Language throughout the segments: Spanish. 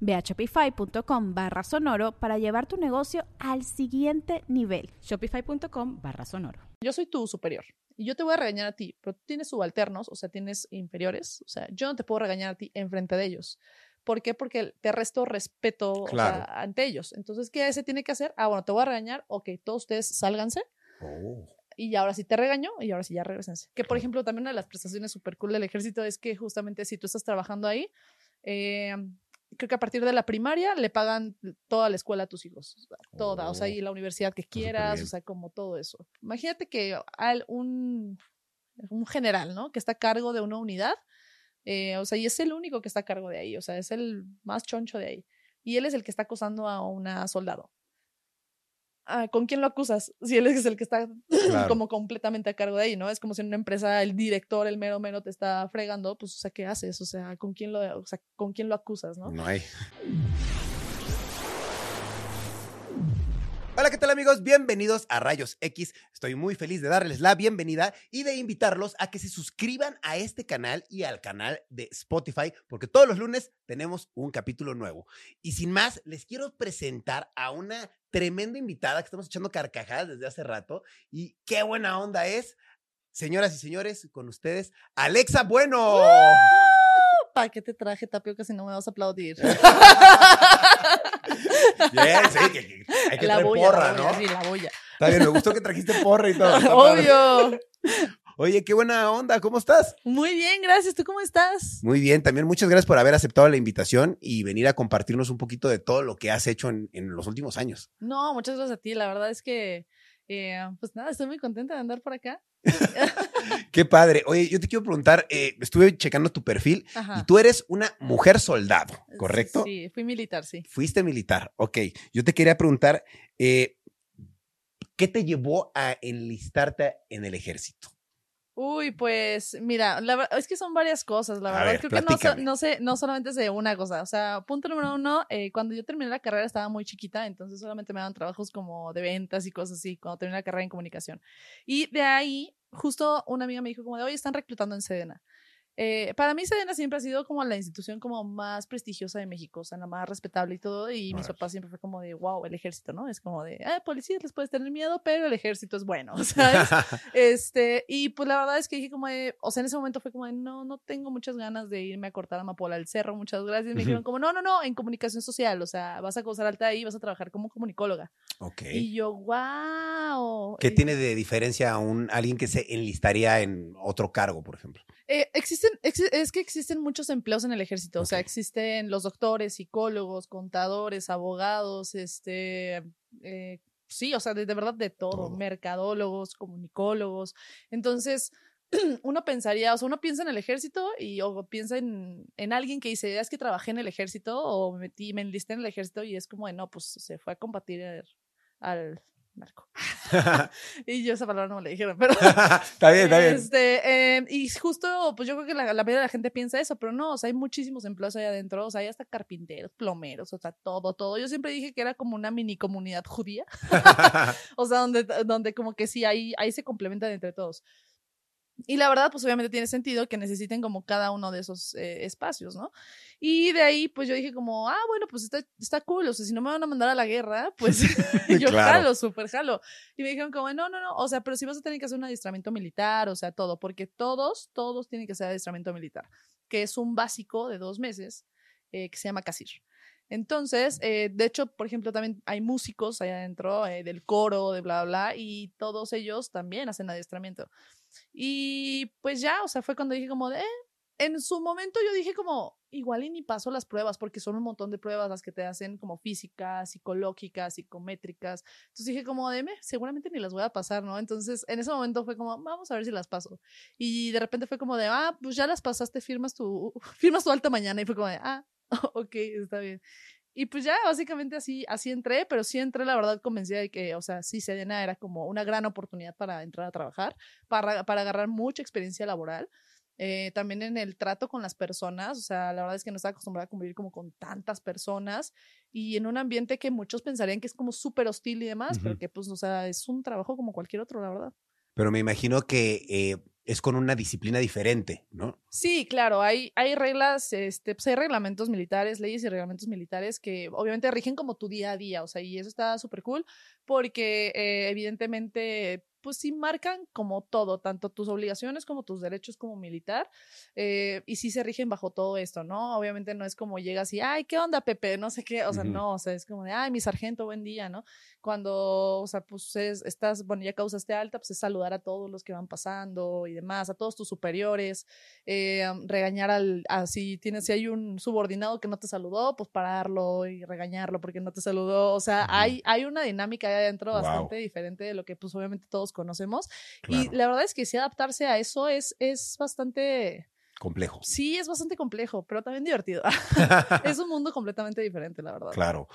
Ve a shopify.com barra sonoro para llevar tu negocio al siguiente nivel. Shopify.com barra sonoro. Yo soy tu superior y yo te voy a regañar a ti, pero tú tienes subalternos, o sea, tienes inferiores, o sea, yo no te puedo regañar a ti enfrente de ellos. ¿Por qué? Porque te resto respeto ante ellos. Entonces, ¿qué se tiene que hacer? Ah, bueno, te voy a regañar, ok, todos ustedes sálganse. Oh. Y ahora sí te regaño y ahora sí ya regresense. Que, por ejemplo, también una de las prestaciones súper cool del ejército es que justamente si tú estás trabajando ahí, eh, creo que a partir de la primaria le pagan toda la escuela a tus hijos, toda, o sea, y oh, la universidad que quieras, o sea, como todo eso. Imagínate que al un, un general, ¿no? Que está a cargo de una unidad, eh, o sea, y es el único que está a cargo de ahí, o sea, es el más choncho de ahí. Y él es el que está acosando a una soldado. Ah, ¿con quién lo acusas? Si él es el que está como completamente a cargo de ahí, ¿no? Es como si en una empresa el director, el mero mero te está fregando, pues, o sea, ¿qué haces? O sea, ¿con quién lo, o sea, ¿con quién lo acusas, no? No hay. Hola, ¿qué tal amigos? Bienvenidos a Rayos X. Estoy muy feliz de darles la bienvenida y de invitarlos a que se suscriban a este canal y al canal de Spotify, porque todos los lunes tenemos un capítulo nuevo. Y sin más, les quiero presentar a una tremenda invitada que estamos echando carcajadas desde hace rato y qué buena onda es. Señoras y señores, con ustedes, Alexa Bueno. ¿Para qué te traje tapioca si no me vas a aplaudir? Bien, sí, que, hay que la traer porra, ¿no? Sí, la boya. Está bien, me gustó que trajiste porra y todo. Obvio. Oye, qué buena onda, ¿cómo estás? Muy bien, gracias. ¿Tú cómo estás? Muy bien, también muchas gracias por haber aceptado la invitación y venir a compartirnos un poquito de todo lo que has hecho en, en los últimos años. No, muchas gracias a ti. La verdad es que, eh, pues nada, estoy muy contenta de andar por acá. Qué padre. Oye, yo te quiero preguntar, eh, estuve checando tu perfil y tú eres una mujer soldado, ¿correcto? Sí, fui militar, sí. Fuiste militar, ok. Yo te quería preguntar, eh, ¿qué te llevó a enlistarte en el ejército? Uy, pues mira, la, es que son varias cosas, la verdad. Creo que no, sé, no solamente es de una cosa. O sea, punto número uno, eh, cuando yo terminé la carrera estaba muy chiquita, entonces solamente me daban trabajos como de ventas y cosas así, cuando terminé la carrera en comunicación. Y de ahí, justo una amiga me dijo como de, oye, están reclutando en Sedena. Eh, para mí Sedena siempre ha sido como la institución como más prestigiosa de México, o sea, la más respetable y todo, y mis papás siempre fue como de, wow, el ejército, ¿no? Es como de, ah, policías les puedes tener miedo, pero el ejército es bueno, ¿sabes? este, y pues la verdad es que dije como de, o sea, en ese momento fue como de, no, no tengo muchas ganas de irme a cortar a Mapola al cerro, muchas gracias, y me dijeron como, no, no, no, en comunicación social, o sea, vas a causar alta ahí, vas a trabajar como comunicóloga. Ok. Y yo, wow. ¿Qué tiene de diferencia a un, alguien que se enlistaría en otro cargo, por ejemplo? Eh, existen, es que existen muchos empleos en el ejército, o sea, existen los doctores, psicólogos, contadores, abogados, este, eh, sí, o sea, de, verdad de todo, mercadólogos, comunicólogos. Entonces, uno pensaría, o sea, uno piensa en el ejército y o piensa en, en alguien que dice, es que trabajé en el ejército o me metí, me enlisté en el ejército y es como de, no, pues se fue a combatir al narco. y yo esa palabra no me la dijeron, pero. está bien, está bien. Este, em, y justo, pues yo creo que la, mayoría de la gente piensa eso, pero no, o sea, hay muchísimos empleos ahí adentro, o sea, hay hasta carpinteros, plomeros, o sea, todo, todo. Yo siempre dije que era como una mini comunidad judía. o sea, donde, donde como que sí, ahí, ahí se complementan entre todos. Y la verdad, pues obviamente tiene sentido que necesiten como cada uno de esos eh, espacios, ¿no? Y de ahí, pues yo dije como, ah, bueno, pues está, está cool, o sea, si no me van a mandar a la guerra, pues yo jalo, súper jalo. Y me dijeron como, no, no, no, o sea, pero si vas a tener que hacer un adiestramiento militar, o sea, todo, porque todos, todos tienen que hacer adiestramiento militar, que es un básico de dos meses eh, que se llama CASIR. Entonces, eh, de hecho, por ejemplo, también hay músicos allá adentro eh, del coro, de bla, bla, y todos ellos también hacen adiestramiento. Y pues ya, o sea, fue cuando dije como de, eh, en su momento yo dije como, igual y ni paso las pruebas, porque son un montón de pruebas las que te hacen como físicas, psicológicas, psicométricas. Entonces dije como, deme, seguramente ni las voy a pasar, ¿no? Entonces en ese momento fue como, vamos a ver si las paso. Y de repente fue como de, ah, pues ya las pasaste, firmas tu, firmas tu alta mañana. Y fue como de, ah, ok, está bien. Y pues ya básicamente así, así entré, pero sí entré la verdad convencida de que, o sea, sí, Sedena era como una gran oportunidad para entrar a trabajar, para, para agarrar mucha experiencia laboral. Eh, también en el trato con las personas, o sea, la verdad es que no estaba acostumbrada a convivir como con tantas personas y en un ambiente que muchos pensarían que es como súper hostil y demás, pero que pues, o sea, es un trabajo como cualquier otro, la verdad. Pero me imagino que eh, es con una disciplina diferente, ¿no? Sí, claro, hay, hay reglas, este, pues hay reglamentos militares, leyes y reglamentos militares que obviamente rigen como tu día a día, o sea, y eso está súper cool porque eh, evidentemente pues sí marcan como todo, tanto tus obligaciones como tus derechos como militar, eh, y sí se rigen bajo todo esto, ¿no? Obviamente no es como llegas y, ay, ¿qué onda, Pepe? No sé qué, o sea, no, o sea, es como de, ay, mi sargento, buen día, ¿no? Cuando, o sea, pues estás, bueno, ya causaste alta, pues es saludar a todos los que van pasando y demás, a todos tus superiores, eh, regañar al, si tienes, si hay un subordinado que no te saludó, pues pararlo y regañarlo porque no te saludó, o sea, hay, hay una dinámica ahí adentro bastante diferente de lo que pues obviamente todos conocemos. Y la verdad es que si adaptarse a eso es, es bastante... Complejo. Sí, es bastante complejo, pero también divertido. es un mundo completamente diferente, la verdad. Claro.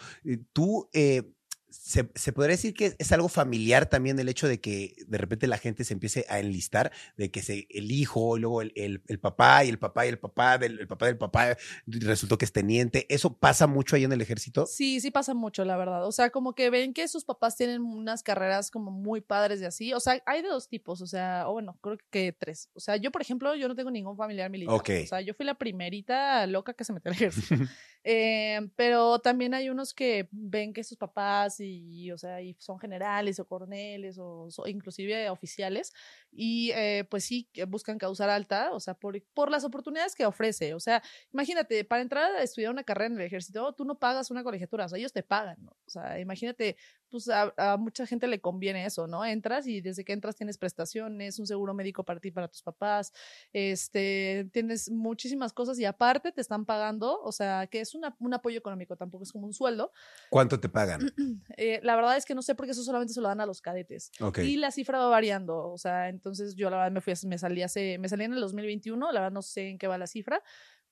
Tú, eh, se, se, podría decir que es algo familiar también el hecho de que de repente la gente se empiece a enlistar, de que se, el hijo, y luego el, el, papá y el papá y el papá del el papá del papá resultó que es teniente. ¿Eso pasa mucho ahí en el ejército? Sí, sí pasa mucho, la verdad. O sea, como que ven que sus papás tienen unas carreras como muy padres y así. O sea, hay de dos tipos, o sea, o bueno, creo que tres. O sea, yo, por ejemplo, yo no tengo ningún familiar militar. O sea, yo fui la primerita loca que se metió al ejército. eh, pero también hay unos que ven que sus papás y, o sea, y son generales o coroneles o, inclusive oficiales y eh, pues sí buscan causar alta, o sea, por, por las oportunidades que ofrece. O sea, imagínate, para entrar a estudiar una carrera en el ejército, tú no pagas una colegiatura, o sea, ellos te pagan. O sea, imagínate, pues a, a, mucha gente le conviene eso, ¿no? Entras y desde que entras tienes prestaciones, un seguro médico para ti, para tus papás, este, tienes muchísimas cosas y aparte te están pagando, o sea, que es una, un apoyo económico, tampoco es como un sueldo. ¿Cuánto te pagan? Eh, la verdad es que no sé porque eso solamente se lo dan a los cadetes. Y la cifra va variando, o sea, entonces yo la verdad me fui, me salí hace, me salí en el 2021, la verdad no sé en qué va la cifra,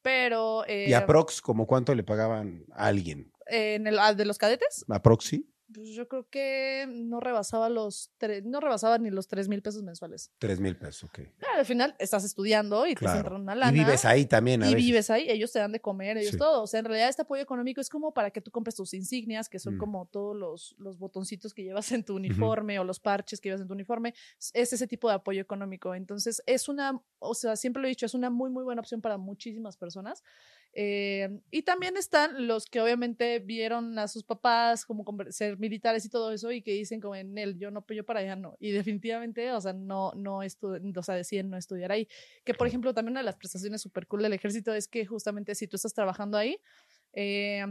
pero... Eh, ¿Y aprox, como cuánto le pagaban a alguien? En el, ¿De los cadetes? ¿Aprox sí? Pues yo creo que no rebasaba los tres, no rebasaba ni los tres mil pesos mensuales. Tres mil pesos, ok. Claro, al final estás estudiando y te centran una lana. Y vives ahí también, a Y vives ahí, ellos te dan de comer, ellos todo. O sea, en realidad este apoyo económico es como para que tú compres tus insignias, que son mm. como todos los, los botoncitos que llevas en tu uniforme o los parches que llevas en tu uniforme. Es ese tipo de apoyo económico. Entonces, es una, o sea, siempre lo he dicho, es una muy, muy buena opción para muchísimas personas. Eh, y también están los que obviamente vieron a sus papás como ser militares y todo eso y que dicen como en él, yo no, yo para allá no. Y definitivamente, o sea, no, no o sea, deciden no estudiar ahí. Que por ejemplo, también una de las prestaciones súper cool del ejército es que justamente si tú estás trabajando ahí, eh,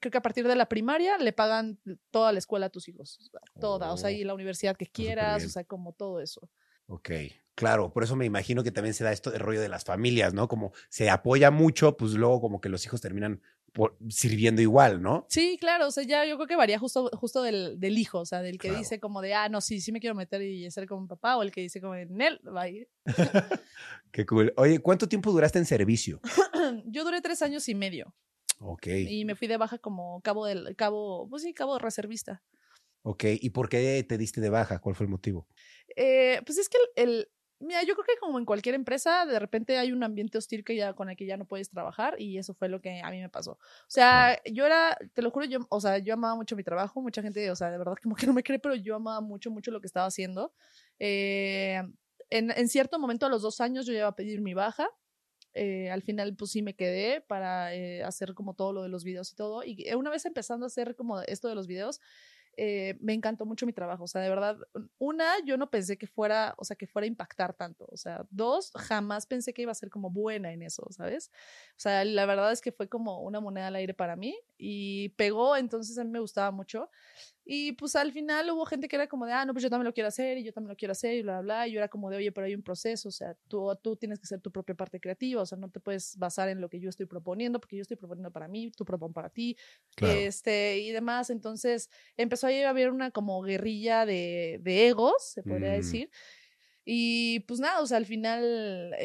creo que a partir de la primaria le pagan toda la escuela a tus hijos, toda, o sea, y oh, la universidad que quieras, o sea, como todo eso. Ok, claro, por eso me imagino que también se da esto de rollo de las familias, ¿no? Como se apoya mucho, pues luego como que los hijos terminan sirviendo igual, ¿no? Sí, claro, o sea, ya yo creo que varía justo, justo del, del hijo, o sea, del que dice como de, ah, no, sí, sí me quiero meter y ser como un papá, o el que dice como, en él va a ir. Qué cool. Oye, ¿cuánto tiempo duraste en servicio? yo duré tres años y medio. Ok. Y me fui de baja como cabo del, cabo, pues sí, cabo reservista. Ok, ¿y por qué te diste de baja? ¿Cuál fue el motivo? Eh, pues es que el, mira, yo creo que como en cualquier empresa, de repente hay un ambiente hostil que ya, con el que ya no puedes trabajar y eso fue lo que a mí me pasó. O sea, yo era, te lo juro, yo, o sea, yo amaba mucho mi trabajo, mucha gente, o sea, de verdad como que no me cree, pero yo amaba mucho, mucho lo que estaba haciendo. Eh, en, en, cierto momento, a los dos años, yo iba a pedir mi baja. Eh, al final, pues sí me quedé para hacer como todo lo de los videos y todo. Y una vez empezando a hacer como esto de los videos, eh, me encantó mucho mi trabajo. O sea, de verdad, una, yo no pensé que fuera, o sea, que fuera a impactar tanto. O sea, dos, jamás pensé que iba a ser como buena en eso, ¿sabes? O sea, la verdad es que fue como una moneda al aire para mí y pegó, entonces a mí me gustaba mucho. Y pues al final hubo gente que era como de, ah, no, pues yo también lo quiero hacer y yo también lo quiero hacer y bla, bla, bla. Y yo era como de, oye, pero hay un proceso, o sea, tú, tú tienes que ser tu propia parte creativa, o sea, no te puedes basar en lo que yo estoy proponiendo, porque yo estoy proponiendo para mí, tú propones para ti, este, y demás. Entonces empezó a haber una como guerrilla de, de egos, se podría mm. decir. Y pues nada, o sea, al final,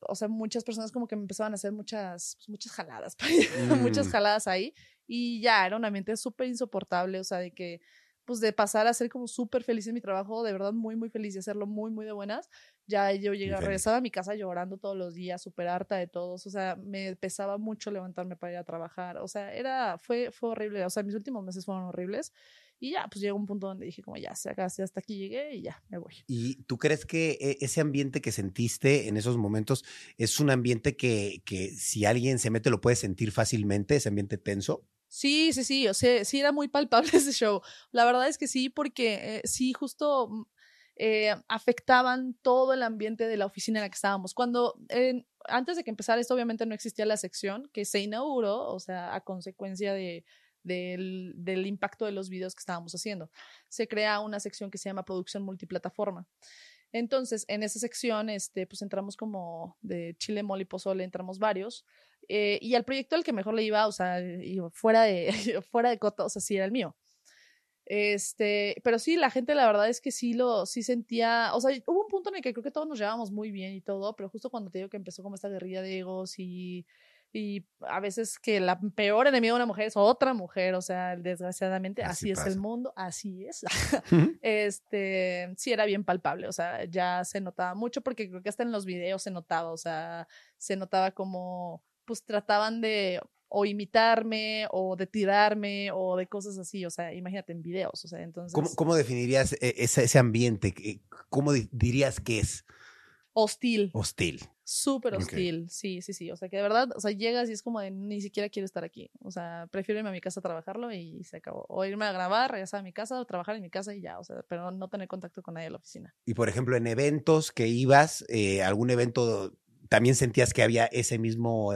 o sea, muchas personas como que me empezaban a hacer muchas, pues, muchas jaladas, muchas mm. jaladas ahí. Y ya era un ambiente súper insoportable, o sea, de que, pues de pasar a ser como súper feliz en mi trabajo, de verdad muy, muy feliz y hacerlo muy, muy de buenas. Ya yo llegué, regresaba a mi casa llorando todos los días, súper harta de todos, o sea, me pesaba mucho levantarme para ir a trabajar, o sea, era, fue, fue horrible, o sea, mis últimos meses fueron horribles. Y ya, pues llegó un punto donde dije como ya, se hasta aquí llegué y ya, me voy. ¿Y tú crees que e, ese ambiente que sentiste en esos momentos es un ambiente que, que si alguien se mete lo puede sentir fácilmente, ese ambiente tenso? Sí, sí, sí, o sea, sí era muy palpable ese show. La verdad es que sí, porque eh, sí, justo mm, eh, afectaban todo el ambiente de la oficina en la que estábamos. Cuando, antes de que empezara esto, obviamente no existía la sección que se inauguró, o sea, a consecuencia de, del, impacto de los videos que estábamos haciendo. Se crea una sección que se llama producción multiplataforma. Entonces, en esa sección, este, pues entramos como de chile, mole y pozole, entramos varios. Eh, y al proyecto al que mejor le iba, o sea, fuera de, fuera de cota, o sea, sí era el mío. Este, pero sí, la gente la verdad es que sí lo, sí sentía, o sea, hubo un punto en el que creo que todos nos llevábamos muy bien y todo, pero justo cuando te digo que empezó como esta guerrilla de egos y y a veces que la peor enemiga de una mujer es otra mujer, o sea, desgraciadamente así, es el mundo, así es. este, sí era bien palpable, o sea, ya se notaba mucho porque creo que hasta en los videos se notaba, o sea, se notaba como pues trataban de o imitarme o de tirarme o de cosas así, o sea, imagínate en videos, o sea, entonces ¿Cómo, cómo definirías e, ese, ese ambiente? ¿Cómo dirías que es? Hostil. Hostil. Súper hostil, sí, sí, sí. O sea, que de verdad, o sea, llegas y es como de ni siquiera quiero estar aquí. O sea, prefiero irme a mi casa a trabajarlo y se acabó. O irme a grabar, regresar a mi casa, o trabajar en mi casa y ya. O sea, pero no tener contacto con nadie en la oficina. Y por ejemplo, en eventos que ibas, eh, algún evento, ¿también sentías que había ese mismo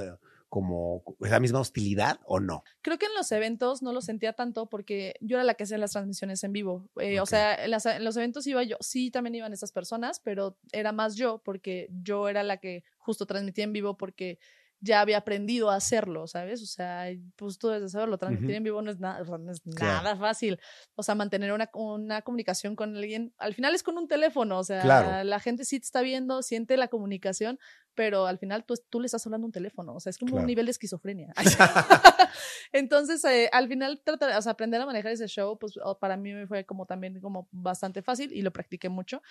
como esa misma hostilidad o no? Creo que en los eventos no lo sentía tanto porque yo era la que hacía las transmisiones en vivo. Eh, o sea, en, los eventos iba yo, sí, también iban esas personas, pero era más yo porque yo era la que justo transmitía en vivo porque ya había aprendido a hacerlo, ¿sabes? O sea, pues tú debes saberlo, transmitir en vivo no es, nada, no es nada fácil. O sea, mantener una, una, comunicación con alguien, al final es con un teléfono, o sea, la gente sí te está viendo, siente la comunicación, pero al final tú, tú le estás hablando un teléfono, o sea, es como un nivel de esquizofrenia. Entonces, eh, al final, tratar, o sea, aprender a manejar ese show, pues para mí fue como también como bastante fácil y lo practiqué mucho.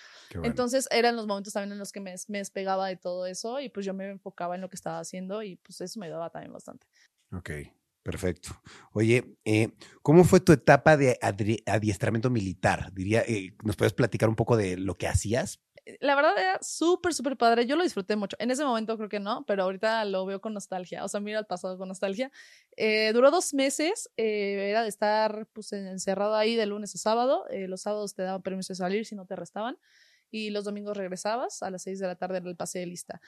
Entonces, eran los momentos también en los que me, me despegaba de todo eso y pues yo me enfocaba en lo que estaba haciendo y pues eso me ayudaba también bastante. Ok. Perfecto. Oye, eh, ¿cómo fue tu etapa de adiestramiento militar? Diría, eh, ¿nos puedes platicar un poco de lo que hacías? Eh, la verdad era súper, súper padre. Yo lo disfruté mucho. En ese momento creo que no, pero ahorita lo veo con nostalgia. O sea, mira el pasado con nostalgia. duró dos meses. era de estar pues, encerrado ahí de lunes a sábado. los sábados te daban permiso de salir si no te arrestaban. Y los domingos regresabas a las seis de la tarde en el pase de lista.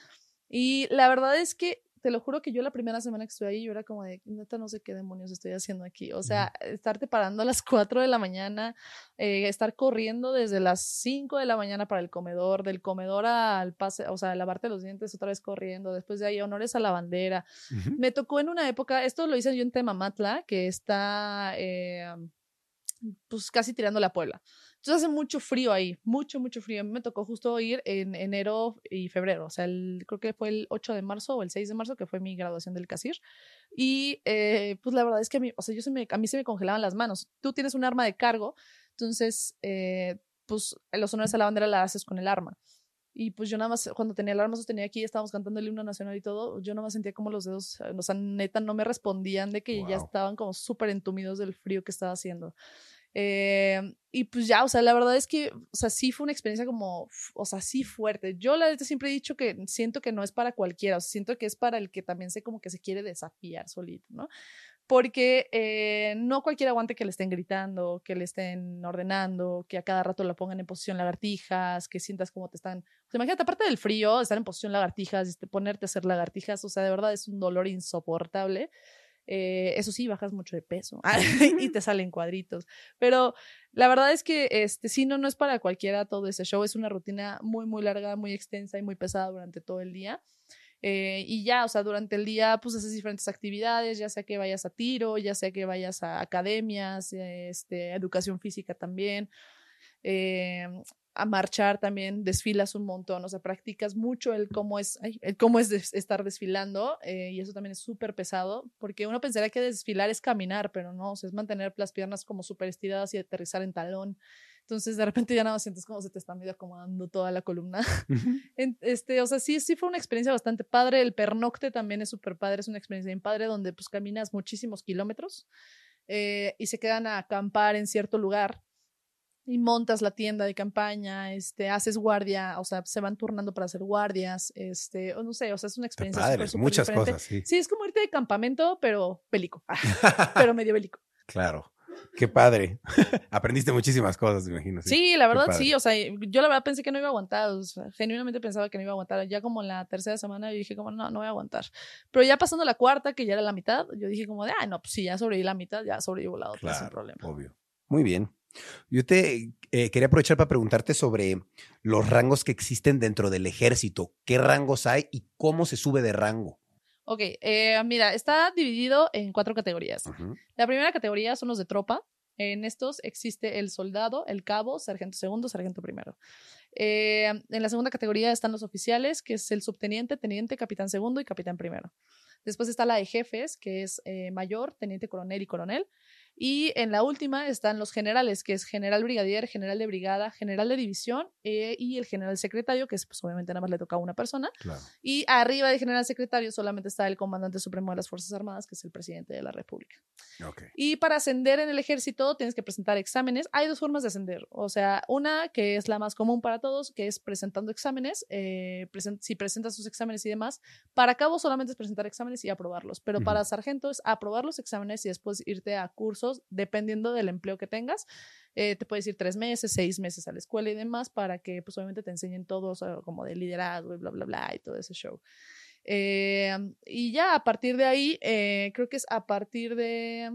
Y la verdad es que te lo juro que yo la primera semana que estuve ahí, yo era como de, neta, no sé qué demonios estoy haciendo aquí. O sea, estarte parando a las 4 de la mañana, eh, estar corriendo desde las 5 de la mañana para el comedor, del comedor al pase, o sea, lavarte los dientes otra vez corriendo, después de ahí honores a la bandera. Me tocó en una época, esto lo hice yo en Temamatla, que está eh, pues casi tirando la Puebla. Entonces hace mucho frío ahí, mucho, mucho frío. A mí me tocó justo ir en enero y febrero, o sea, el, creo que fue el 8 de marzo o el 6 de marzo, que fue mi graduación del CASIR. Y eh, pues la verdad es que a mí, o sea, yo se me, a mí se me congelaban las manos. Tú tienes un arma de cargo, entonces, eh, pues los honores a la bandera la haces con el arma. Y pues yo nada más, cuando tenía el arma sostenida aquí, estábamos cantando el himno nacional y todo, yo nada más sentía como los dedos, o sea, neta, no me respondían de que ya estaban como súper entumidos del frío que estaba haciendo. Eh, y pues ya, o sea, la verdad es que, o sea, sí fue una experiencia como, o sea, sí fuerte. Yo la verdad siempre he dicho que siento que no es para cualquiera, o sea, siento que es para el que también sé como que se quiere desafiar solito, ¿no? porque eh, no cualquier aguante que le estén gritando, que le estén ordenando, que a cada rato la pongan en posición lagartijas, que sientas como te están... O sea, imagínate, aparte del frío, estar en posición lagartijas, ponerte a hacer lagartijas, o sea, de verdad es un dolor insoportable. Eh, eso sí, bajas mucho de peso y te salen cuadritos. Pero la verdad es que este, sí, no, no es para cualquiera todo ese show. Es una rutina muy, muy larga, muy extensa y muy pesada durante todo el día. Eh, y ya, o sea, durante el día, pues haces diferentes actividades, ya sea que vayas a tiro, ya sea que vayas a academias, este, educación física también. Eh, a marchar también, desfilas un montón, o sea, practicas mucho el cómo es, el cómo es estar desfilando eh, y eso también es súper pesado, porque uno pensaría que desfilar es caminar, pero no, o sea, es mantener las piernas como súper estiradas y aterrizar en talón. Entonces, de repente ya nada sientes como se te está medio acomodando toda la columna. este, o sea, sí, sí fue una experiencia bastante padre. El pernocte también es súper padre, es una experiencia bien padre donde pues caminas muchísimos kilómetros eh, y se quedan a acampar en cierto lugar y montas la tienda de campaña, este, haces guardia, o sea, se van turnando para hacer guardias, este, o no sé, o sea, es una experiencia padre, muchas cosas, sí. Sí, es como irte de campamento, pero bélico, pero medio bélico. Claro. Qué padre. Aprendiste muchísimas cosas, me imagino. Sí, la verdad sí. O sea, yo la verdad pensé que no iba a aguantar. O sea, genuinamente pensaba que no iba a aguantar. Ya como en la tercera semana yo dije como, no, no voy a aguantar. Pero ya pasando la cuarta, que ya era la mitad, yo dije como de, ah, no, pues si ya sobreviví la mitad, ya sobrevivo la otra sin problema. Obvio. Muy bien. Yo te eh, quería aprovechar para preguntarte sobre los rangos que existen dentro del ejército. ¿Qué rangos hay y cómo se sube de rango? Ok, eh, mira, está dividido en cuatro categorías. La primera categoría son los de tropa. En estos existe el soldado, el cabo, sargento segundo, sargento primero. Eh, en la segunda categoría están los oficiales, que es el subteniente, teniente, capitán segundo y capitán primero. Después está la de jefes, que es mayor, teniente coronel y coronel. Y en la última están los generales, que es general brigadier, general de brigada, general de división eh, y el general secretario, que es, pues, obviamente nada más le toca a una persona. Y arriba del general secretario solamente está el comandante supremo de las Fuerzas Armadas, que es el presidente de la República. Y para ascender en el ejército tienes que presentar exámenes. Hay dos formas de ascender. O sea, una que es la más común para todos, que es presentando exámenes. Eh, si presentas sus exámenes y demás. Para cabo solamente es presentar exámenes y aprobarlos. Pero para sargento es aprobar los exámenes y después irte a cursos dependiendo del empleo que tengas. Eh, te puedes ir tres meses, seis meses a la escuela y demás para que pues obviamente te enseñen todo como de liderazgo y bla, bla, bla y todo ese show. Eh, y ya a partir de ahí, eh, creo que es a partir de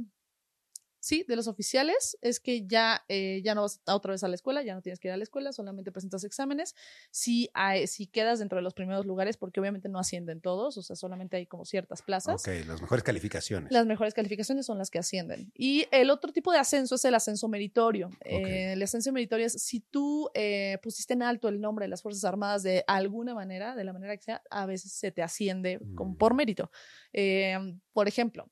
sí, de los oficiales, es que ya, eh, ya no vas otra vez a la escuela, ya no tienes que ir a la escuela, solamente presentas exámenes. Si, hay, si quedas dentro de los primeros lugares, porque obviamente no ascienden todos, o sea, solamente hay como ciertas plazas. Ok, las mejores calificaciones. Las mejores calificaciones son las que ascienden. Y el otro tipo de ascenso es el ascenso meritorio. Eh, el ascenso meritorio es si tú eh, pusiste en alto el nombre de las Fuerzas Armadas de alguna manera, de la manera que sea, a veces se te asciende mm. por mérito. Por ejemplo,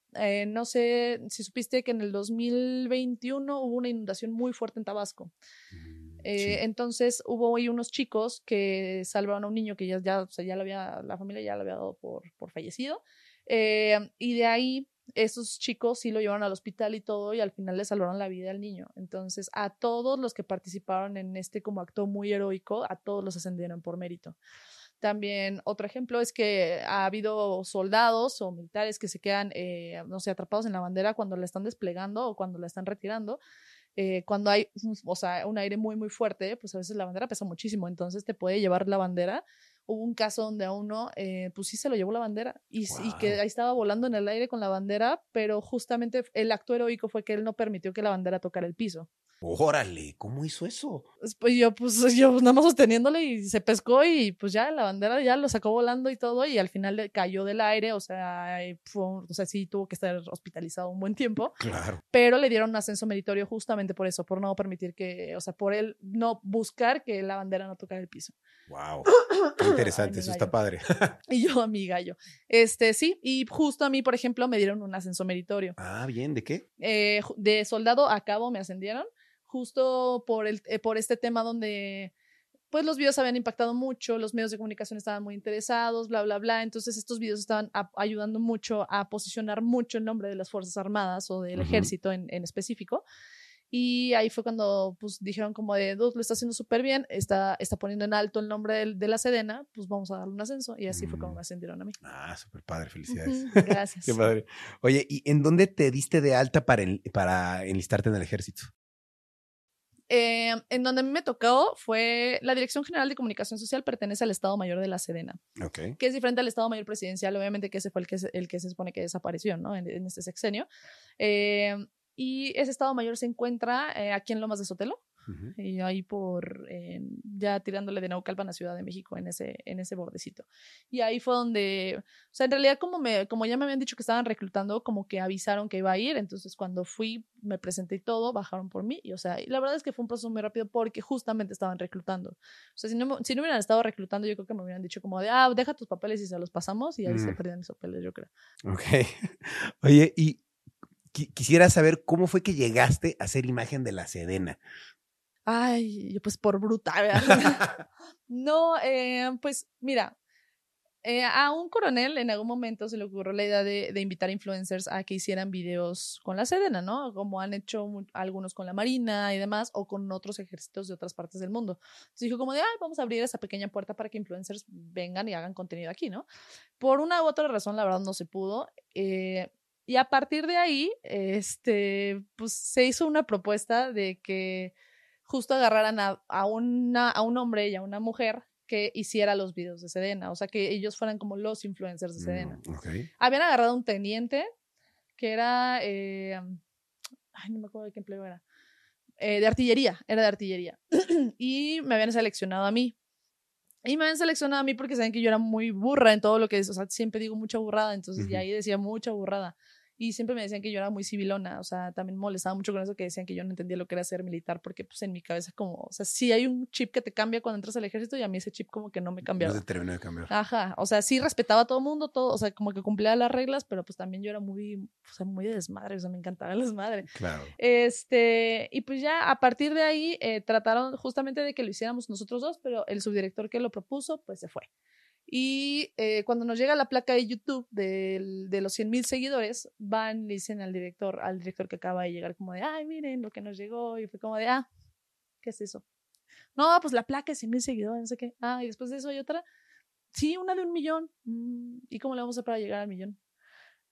no sé si supiste que en el 2000 2021 hubo una inundación muy fuerte en Tabasco. Mm, eh, entonces hubo ahí unos chicos que salvaron a un niño que ya, ya, o sea, ya lo había, la familia ya lo había dado por, por fallecido. Eh, y de ahí esos chicos sí lo llevaron al hospital y todo y al final le salvaron la vida al niño. Entonces a todos los que participaron en este como acto muy heroico, a todos los ascendieron por mérito. También otro ejemplo es que ha habido soldados o militares que se quedan, eh, no sé, atrapados en la bandera cuando la están desplegando o cuando la están retirando. Eh, cuando hay, o sea, un aire muy, muy fuerte, pues a veces la bandera pesa muchísimo, entonces te puede llevar la bandera. Hubo un caso donde a uno, eh, pues sí se lo llevó la bandera y, y, que ahí estaba volando en el aire con la bandera, pero justamente el acto heroico fue que él no permitió que la bandera tocara el piso. Órale, ¿cómo hizo eso? Pues yo, pues yo nada más sosteniéndole y se pescó y pues ya la bandera ya lo sacó volando y todo y al final le cayó del aire, o sea, fue, o sea, sí tuvo que estar hospitalizado un buen tiempo. Claro. Pero le dieron un ascenso meritorio justamente por eso, por no permitir que, o sea, por él no buscar que la bandera no tocara el piso. Wow. Qué interesante, eso está padre. y yo, mi gallo. Este, sí, y justo a mí, por ejemplo, me dieron un ascenso meritorio. Ah, bien, ¿de qué? Eh, de soldado a cabo me ascendieron justo por, el, eh, por este tema donde pues los videos habían impactado mucho, los medios de comunicación estaban muy interesados, bla, bla, bla. Entonces estos videos estaban ayudando mucho a posicionar mucho el nombre de las Fuerzas Armadas o del ejército en, en, específico. Y ahí fue cuando pues dijeron como de, Dos, lo está haciendo súper bien, está, está poniendo en alto el nombre de, la Sedena, pues vamos a darle un ascenso. Y así fue como mm. me ascendieron a mí. Ah, súper padre, felicidades. Gracias. Qué padre. Oye, ¿y en dónde te diste de alta para, para enlistarte en el ejército? Eh, en donde a mí me tocó fue la Dirección General de Comunicación Social pertenece al Estado Mayor de la Sedena, que es diferente al Estado Mayor Presidencial, obviamente que ese fue el que, el que se supone que desapareció ¿no? en, en este sexenio. Eh, y ese Estado Mayor se encuentra eh, aquí en Lomas de Sotelo, y ahí por, ya tirándole de Naucalpan a Ciudad de México, en ese, en ese bordecito. Y ahí fue donde, o sea, en realidad como, me, como ya me habían dicho que estaban reclutando, como que avisaron que iba a ir, entonces cuando fui, me presenté y todo, bajaron por mí, y o sea, y la verdad es que fue un proceso muy rápido porque justamente estaban reclutando. O sea, si no, si no hubieran estado reclutando, yo creo que me hubieran dicho como de, ah, deja tus papeles y se los pasamos, y ahí se mm. perdían mis papeles, yo creo. Ok. Oye, y quisiera saber cómo fue que llegaste a ser imagen de la Sedena. Ay, pues por brutal. no, eh, pues mira, eh, a un coronel en algún momento se le ocurrió la idea de, de, invitar influencers a que hicieran videos con la Sedena, ¿no? Como han hecho algunos con la Marina y demás, o con otros ejércitos de otras partes del mundo. Entonces dijo como de, ay, vamos a abrir esa pequeña puerta para que influencers vengan y hagan contenido aquí, ¿no? Por una u otra razón, la verdad, no se pudo. Eh, y a partir de ahí, este, pues se hizo una propuesta de que justo agarraran a, a, una, a un hombre y a una mujer que hiciera los videos de Sedena, o sea, que ellos fueran como los influencers de Sedena. Mm, Habían agarrado a un teniente que era, eh, ay, no me acuerdo de qué empleo era, eh, de artillería, era de artillería, y me habían seleccionado a mí. Y me habían seleccionado a mí porque saben que yo era muy burra en todo lo que es, o sea, siempre digo mucha burrada, entonces ya ahí decía mucha burrada. Y siempre me decían que yo era muy civilona, o sea, también molestaba mucho con eso que decían que yo no entendía lo que era ser militar, porque pues en mi cabeza como, o sea, sí hay un chip que te cambia cuando entras al ejército y a mí ese chip como que no me cambiaba. No se terminó de cambiar. Ajá, o sea, sí respetaba a todo el mundo, todo, o sea, como que cumplía las reglas, pero pues también yo era muy, o sea, muy de desmadre, o sea, me encantaba el desmadre. Claro. Este, y pues ya a partir de ahí eh, trataron justamente de que lo hiciéramos nosotros dos, pero el subdirector que lo propuso, pues se fue. Y eh, cuando nos llega la placa de YouTube de, de los 100 mil seguidores, van y dicen al director, al director que acaba de llegar, como de, ay, miren lo que nos llegó. Y fue como de, ah, ¿qué es eso? No, pues la placa de 100 mil seguidores, no sé qué. Ah, y después de eso hay otra. Sí, una de un millón. Mm, ¿Y cómo le vamos a hacer para llegar al millón?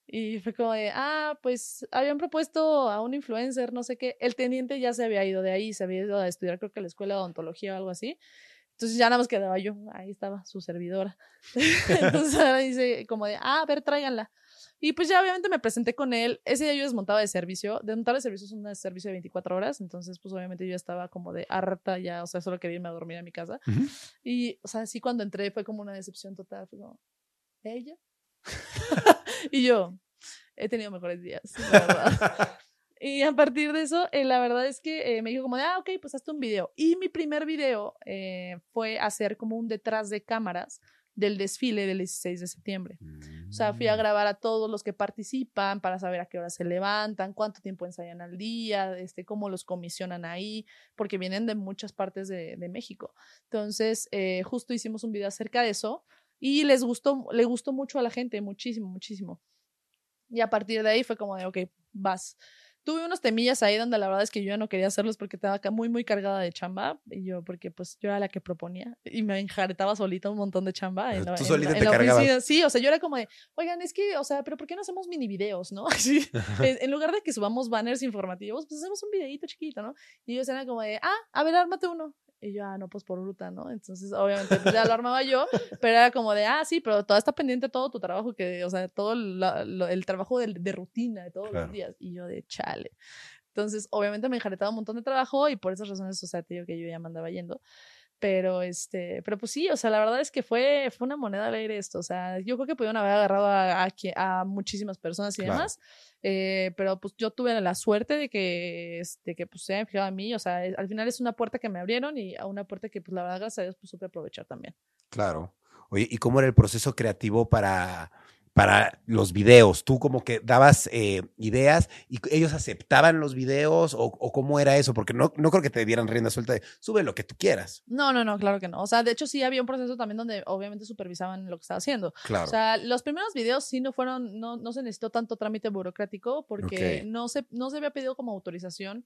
Y fue como de, ah, pues habían propuesto a un influencer, no sé qué. El teniente ya se había ido de ahí, se había ido a estudiar, creo que a la escuela de odontología o algo así. Entonces ya nada más quedaba yo, ahí estaba su servidora. Entonces ahora dice como de, ah, a ver, tráiganla. Y pues ya obviamente me presenté con él. Ese día yo desmontaba de servicio. Desmontar de servicio es un servicio de 24 horas. Entonces, pues obviamente yo estaba como de harta ya. O sea, solo quería irme a dormir a mi casa. Y, o sea, sí cuando entré fue como una decepción total. Fue como, ¿ella? y yo, he tenido mejores días, la verdad. Y a partir de eso, eh, la verdad es que eh, me dijo como de, ah, ok, pues hazte un video. Y mi primer video eh, fue hacer como un detrás de cámaras del desfile del 16 de septiembre. O sea, fui a mm. grabar a todos los que participan para saber a qué hora se levantan, cuánto tiempo ensayan al día, este, cómo los comisionan ahí, porque vienen de muchas partes de, de México. Entonces, justo hicimos un video acerca de eso y les gustó, le gustó mucho a la gente, muchísimo, muchísimo. Y a partir de ahí fue como de, ok, vas tuve unos temillas ahí donde la verdad es que yo ya no quería hacerlos porque estaba acá muy, muy cargada de chamba. Y yo, porque pues yo era la que proponía y me enjaretaba solita un montón de chamba. En Tú solita te cargabas. Sí, o sea, yo era como de, oigan, es que, o sea, pero ¿por qué no hacemos mini videos, no? Así, en, lugar de que subamos banners informativos, pues hacemos un videito chiquito, ¿no? Y ellos eran como de, ah, a ver, ármate uno. Y yo, ah, no, pues por bruta, ¿no? Entonces, obviamente, pues ya lo armaba yo, pero era como de, ah, sí, pero todo está pendiente todo tu trabajo, que, o sea, todo el trabajo de, de, rutina de todos los días. Y yo de chale. Entonces, obviamente me enjaretaba un montón de trabajo y por esas razones, o sea, te digo que yo ya me andaba yendo. Pero, este, pero pues sí, o sea, la verdad es que fue, fue una moneda al aire esto. O sea, yo creo que pudieron haber agarrado a, a, a muchísimas personas y demás. Eh, pero pues yo tuve la suerte de que, este, que pues se hayan fijado en mí. O sea, al final es una puerta que me abrieron y a una puerta que, pues la verdad, gracias a Dios, pues supe aprovechar también. Claro. Oye, ¿y cómo era el proceso creativo para para los videos? ¿Tú como que dabas eh, ideas y ellos aceptaban los videos o, cómo era eso? Porque no, no creo que te dieran rienda suelta de sube lo que tú quieras. No, no, no, claro que no. O sea, de hecho sí había un proceso también donde obviamente supervisaban lo que estaba haciendo. Claro. O sea, los primeros videos sí no fueron, no, no se necesitó tanto trámite burocrático porque no, se, no se había pedido como autorización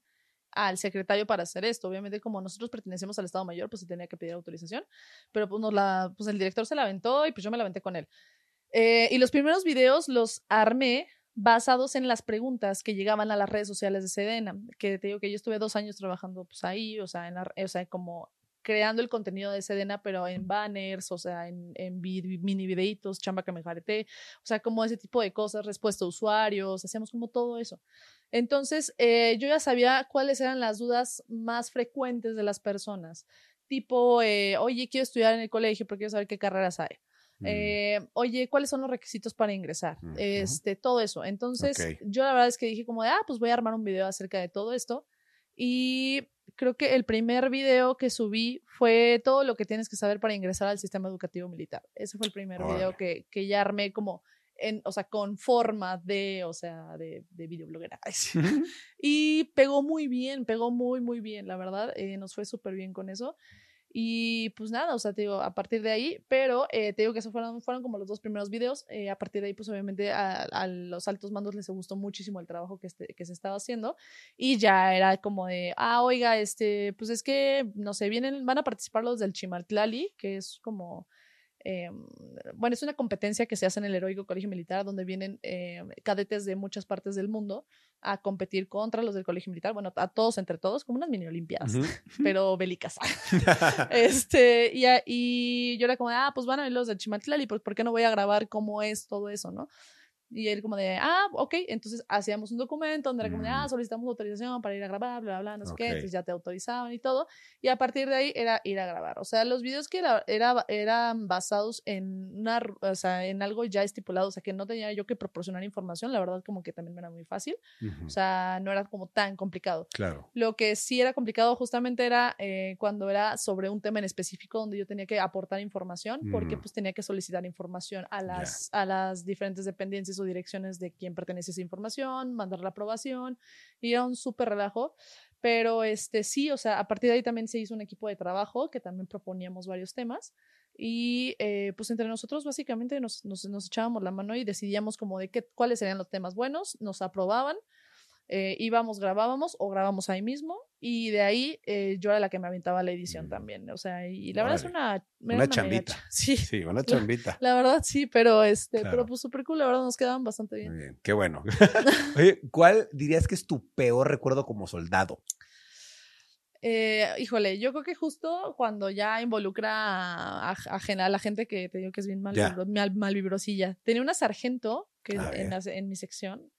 al secretario para hacer esto. Obviamente, como nosotros pertenecemos al Estado Mayor, pues se tenía que pedir autorización, pero pues, nos la, pues el director se la aventó y pues yo me la aventé con él. Eh, y los primeros videos los armé basados en las preguntas que llegaban a las redes sociales de Sedena, que te digo que yo estuve dos años trabajando pues ahí, o sea, en o sea, como creando el contenido de Sedena, pero en banners, o sea, en, en mini videitos, chamba que me jarete, o sea, como ese tipo de cosas, respuesta a usuarios, hacíamos como todo eso. Entonces, eh, yo ya sabía cuáles eran las dudas más frecuentes de las personas, tipo, eh, oye, quiero estudiar en el colegio, pero quiero saber qué carreras hay. Mm. Eh, oye, ¿cuáles son los requisitos para ingresar? Este, todo eso. Entonces, yo la verdad es que dije como de, ah, pues voy a armar un video acerca de todo esto. Y creo que el primer video que subí fue todo lo que tienes que saber para ingresar al sistema educativo militar. Ese fue el primer video que, que ya armé como en, o sea, con forma de, o sea, de, de videobloguera. y pegó muy bien, pegó muy, muy bien, la verdad. Eh, nos fue súper bien con eso. Y pues nada, o sea, te digo, a partir de ahí, pero eh, te digo que esos fueron, fueron como los dos primeros videos. Eh, a partir de ahí, pues obviamente a, los altos mandos les gustó muchísimo el trabajo que, este, que se estaba haciendo. Y ya era como de, ah, oiga, este, pues es que, no sé, vienen, van a participar los del Chimaltlali, que es como eh, bueno, es una competencia que se hace en el Heroico Colegio Militar, donde vienen cadetes de muchas partes del mundo a competir contra los del Colegio Militar, bueno, a todos entre todos, como unas mini olimpiadas, pero bélicas. este, y, y, yo era como, ah, pues van a ver los de Chimatlali, pues ¿por qué no voy a grabar cómo es todo eso, no? Y él como de, ah, ok, entonces hacíamos un documento donde era como de, ah, mm. solicitamos autorización para ir a grabar, bla, bla, no sé qué, entonces ya te autorizaban y todo. Y a partir de ahí era ir a grabar. O sea, los videos que era, era, eran basados en, una, o sea, en algo ya estipulado, o sea, que no tenía yo que proporcionar información, la verdad como que también me era muy fácil. O sea, no era como tan complicado. Claro. Lo que sí era complicado justamente era eh, cuando era sobre un tema en específico donde yo tenía que aportar información, porque pues tenía que solicitar información a las, a las diferentes dependencias direcciones de quién pertenece esa información, mandar la aprobación, y era un súper relajo. Pero este sí, o sea, a partir de ahí también se hizo un equipo de trabajo que también proponíamos varios temas. Y eh, pues entre nosotros básicamente nos, nos, nos, echábamos la mano y decidíamos como de qué, cuáles serían los temas buenos, nos aprobaban eh, íbamos, grabábamos o grabamos ahí mismo y de ahí eh, yo era la que me aventaba la edición mm. también, o sea, y la verdad es una... Una, chambita. Sí. Sí, una chambita. La, verdad sí, pero este, pero pues súper cool, la verdad nos quedaban bastante bien. Muy bien, qué bueno. Oye, ¿cuál dirías que es tu peor recuerdo como soldado? Eh, híjole, yo creo que justo cuando ya involucra a, a, la gente que te digo que es bien mal, mal, vibrosilla. Tenía una sargento que en, en, mi sección,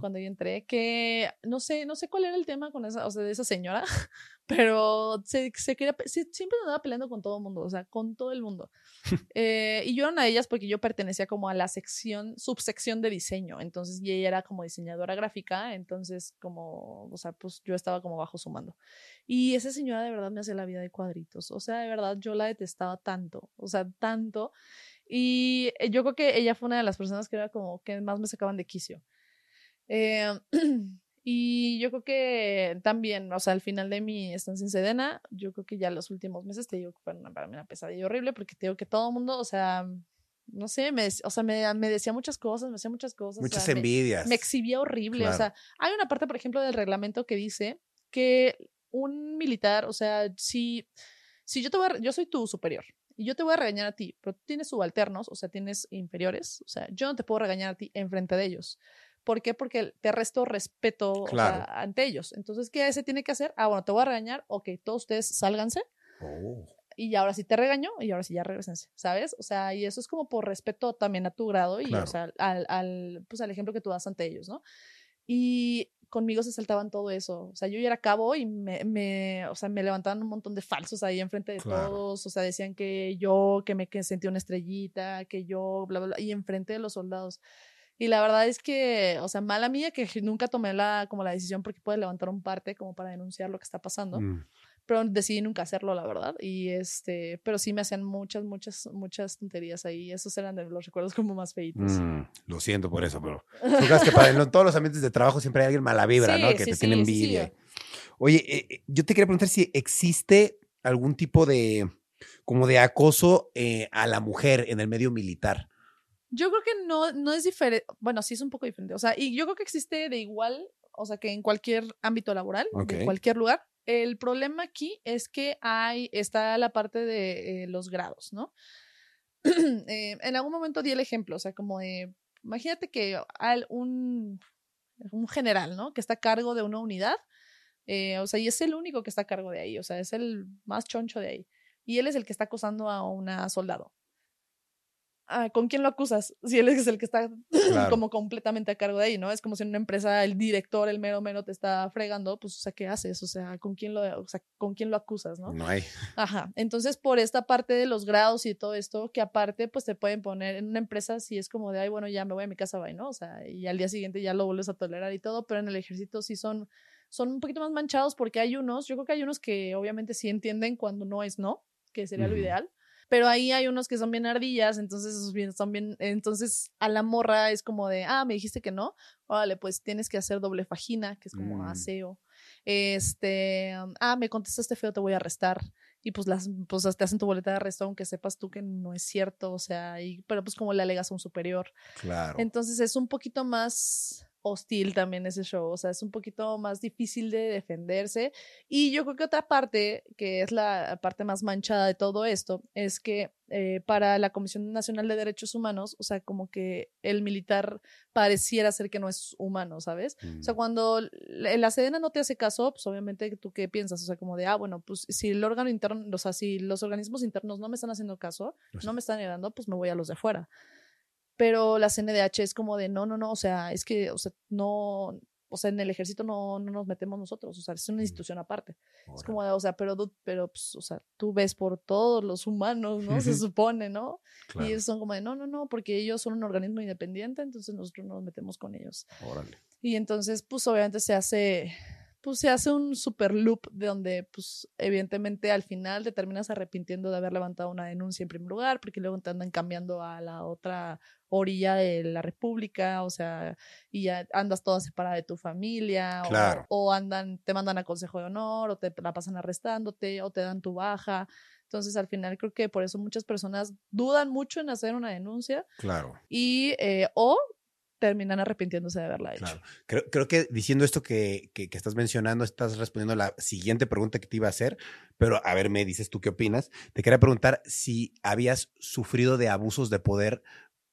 cuando yo entré, que no sé, no sé cuál era el tema con esa, o sea, de esa señora, pero se, se quería, siempre andaba peleando con todo el mundo, o sea, con todo el mundo. eh, y yo era una de ellas porque yo pertenecía como a la sección, subsección de diseño, entonces, y ella era como diseñadora gráfica, entonces, como, o sea, pues yo estaba como bajo su mando. Y esa señora de verdad me hacía la vida de cuadritos, o sea, de verdad yo la detestaba tanto, o sea, tanto. Y eh, yo creo que ella fue una de las personas que era como que más me sacaban de quicio. Eh, y yo creo que también, o sea, al final de mi estancia en Sedena, yo creo que ya los últimos meses te digo que fue una, para mí una pesadilla horrible porque te digo que todo el mundo, o sea, no sé, me, o sea, me, me, decía muchas cosas, me decía muchas cosas. Muchas envidias. Me, exhibía horrible. O sea, hay una parte, por ejemplo, del reglamento que dice que un militar, o sea, si, si yo te voy yo soy tu superior, y yo te voy a regañar a ti, pero tú tienes subalternos, o sea, tienes inferiores, o sea, yo no te puedo regañar a ti enfrente de ellos. ¿Por qué? Porque te resto respeto ante ellos. Entonces, ¿qué se tiene que hacer? Ah, bueno, te voy a regañar, ok, todos ustedes sálganse. Oh. Y ahora sí te regaño y ahora sí ya regresense, ¿sabes? O sea, y eso es como por respeto también a tu grado y, o sea, al, al, pues, al ejemplo que tú das ante ellos, ¿no? Y conmigo se saltaban todo eso. O sea, yo ya era cabo y me, me, o sea, me levantaban un montón de falsos ahí enfrente de todos. O sea, decían que yo, que me que sentía una estrellita, que yo, bla, bla, bla, y enfrente de los soldados. Y la verdad es que, o sea, mala mía que nunca tomé la, como la decisión porque puede levantar un parte como para denunciar lo que está pasando. Mm pero decidí nunca hacerlo, la verdad. Y este, pero sí me hacían muchas, muchas, muchas tonterías ahí. Esos eran de los recuerdos como más feitos. Mm, lo siento por eso, pero que para en todos los ambientes de trabajo siempre hay alguien mala vibra, ¿no? Que te tiene envidia. Oye, eh, eh, yo te quería preguntar si existe algún tipo de, como de acoso eh, a la mujer en el medio militar. Yo creo que no, no es diferente. Bueno, sí es un poco diferente. O sea, y yo creo que existe de igual o sea, que en cualquier ámbito laboral, en cualquier lugar. El problema aquí es que hay, está la parte de eh, los grados, ¿no? Eh, en algún momento di el ejemplo, o sea, como de, imagínate que hay un, un general, ¿no? Que está a cargo de una unidad, eh, o sea, y es el único que está a cargo de ahí, o sea, es el más choncho de ahí. Y él es el que está acosando a una soldado. Ah, ¿con quién lo acusas? Si él es el que está como completamente a cargo de ahí, ¿no? Es como si en una empresa el director, el mero mero te está fregando, pues, o sea, ¿qué haces? O sea, ¿con quién lo, o sea, ¿con quién lo acusas, no? No hay. Ajá. Entonces, por esta parte de los grados y todo esto, que aparte, pues te pueden poner en una empresa si es como de, ay, bueno, ya me voy a mi casa, bye, ¿no? O sea, y al día siguiente ya lo vuelves a tolerar y todo, pero en el ejército sí son, son un poquito más manchados porque hay unos, yo creo que hay unos que obviamente sí entienden cuando no es no, que sería lo ideal pero ahí hay unos que son bien ardillas, entonces esos bien, son bien, entonces a la morra es como de, ah, me dijiste que no, órale, pues tienes que hacer doble fagina, que es como mm. aseo. Este, ah, me contestaste feo, te voy a arrestar. Y pues las, pues te hacen tu boleta de arresto, aunque sepas tú que no es cierto, o sea, y, pero pues como le alegas a un superior. Claro. Entonces es un poquito más, hostil también ese show, o sea, es un poquito más difícil de defenderse. Y yo creo que otra parte, que es la parte más manchada de todo esto, es que eh, para la Comisión Nacional de Derechos Humanos, o sea, como que el militar pareciera ser que no es humano, ¿sabes? O sea, mm. cuando la Sedena no te hace caso, pues obviamente tú qué piensas, o sea, como de, ah, bueno, pues si el órgano interno, o sea, si los organismos internos no me están haciendo caso, no me están ayudando, pues me voy a los de afuera pero la CNDH es como de no, no, no, o sea, es que, o sea, no, o sea, en el ejército no, no nos metemos nosotros, o sea, es una institución aparte. Es como de, o sea, pero, pero, pues, o sea, tú ves por todos los humanos, ¿no? Se supone, ¿no? Y ellos son como de, no, no, no, porque ellos son un organismo independiente, entonces nosotros no nos metemos con ellos. Órale. Y entonces, pues, obviamente se hace, pues se hace un super loop de donde, pues, evidentemente al final te terminas arrepintiendo de haber levantado una denuncia en primer lugar, porque luego te andan cambiando a la otra orilla de la república, o sea, y ya andas toda separada de tu familia, o, andan, te mandan a consejo de honor, o te la pasan arrestándote, o te dan tu baja. Entonces, al final creo que por eso muchas personas dudan mucho en hacer una denuncia. Claro. Y, eh, o terminan arrepintiéndose de haberla hecho. Claro. Creo, creo que diciendo esto que, que, estás mencionando, estás respondiendo a la siguiente pregunta que te iba a hacer, pero a ver, me dices tú qué opinas. Te quería preguntar si habías sufrido de abusos de poder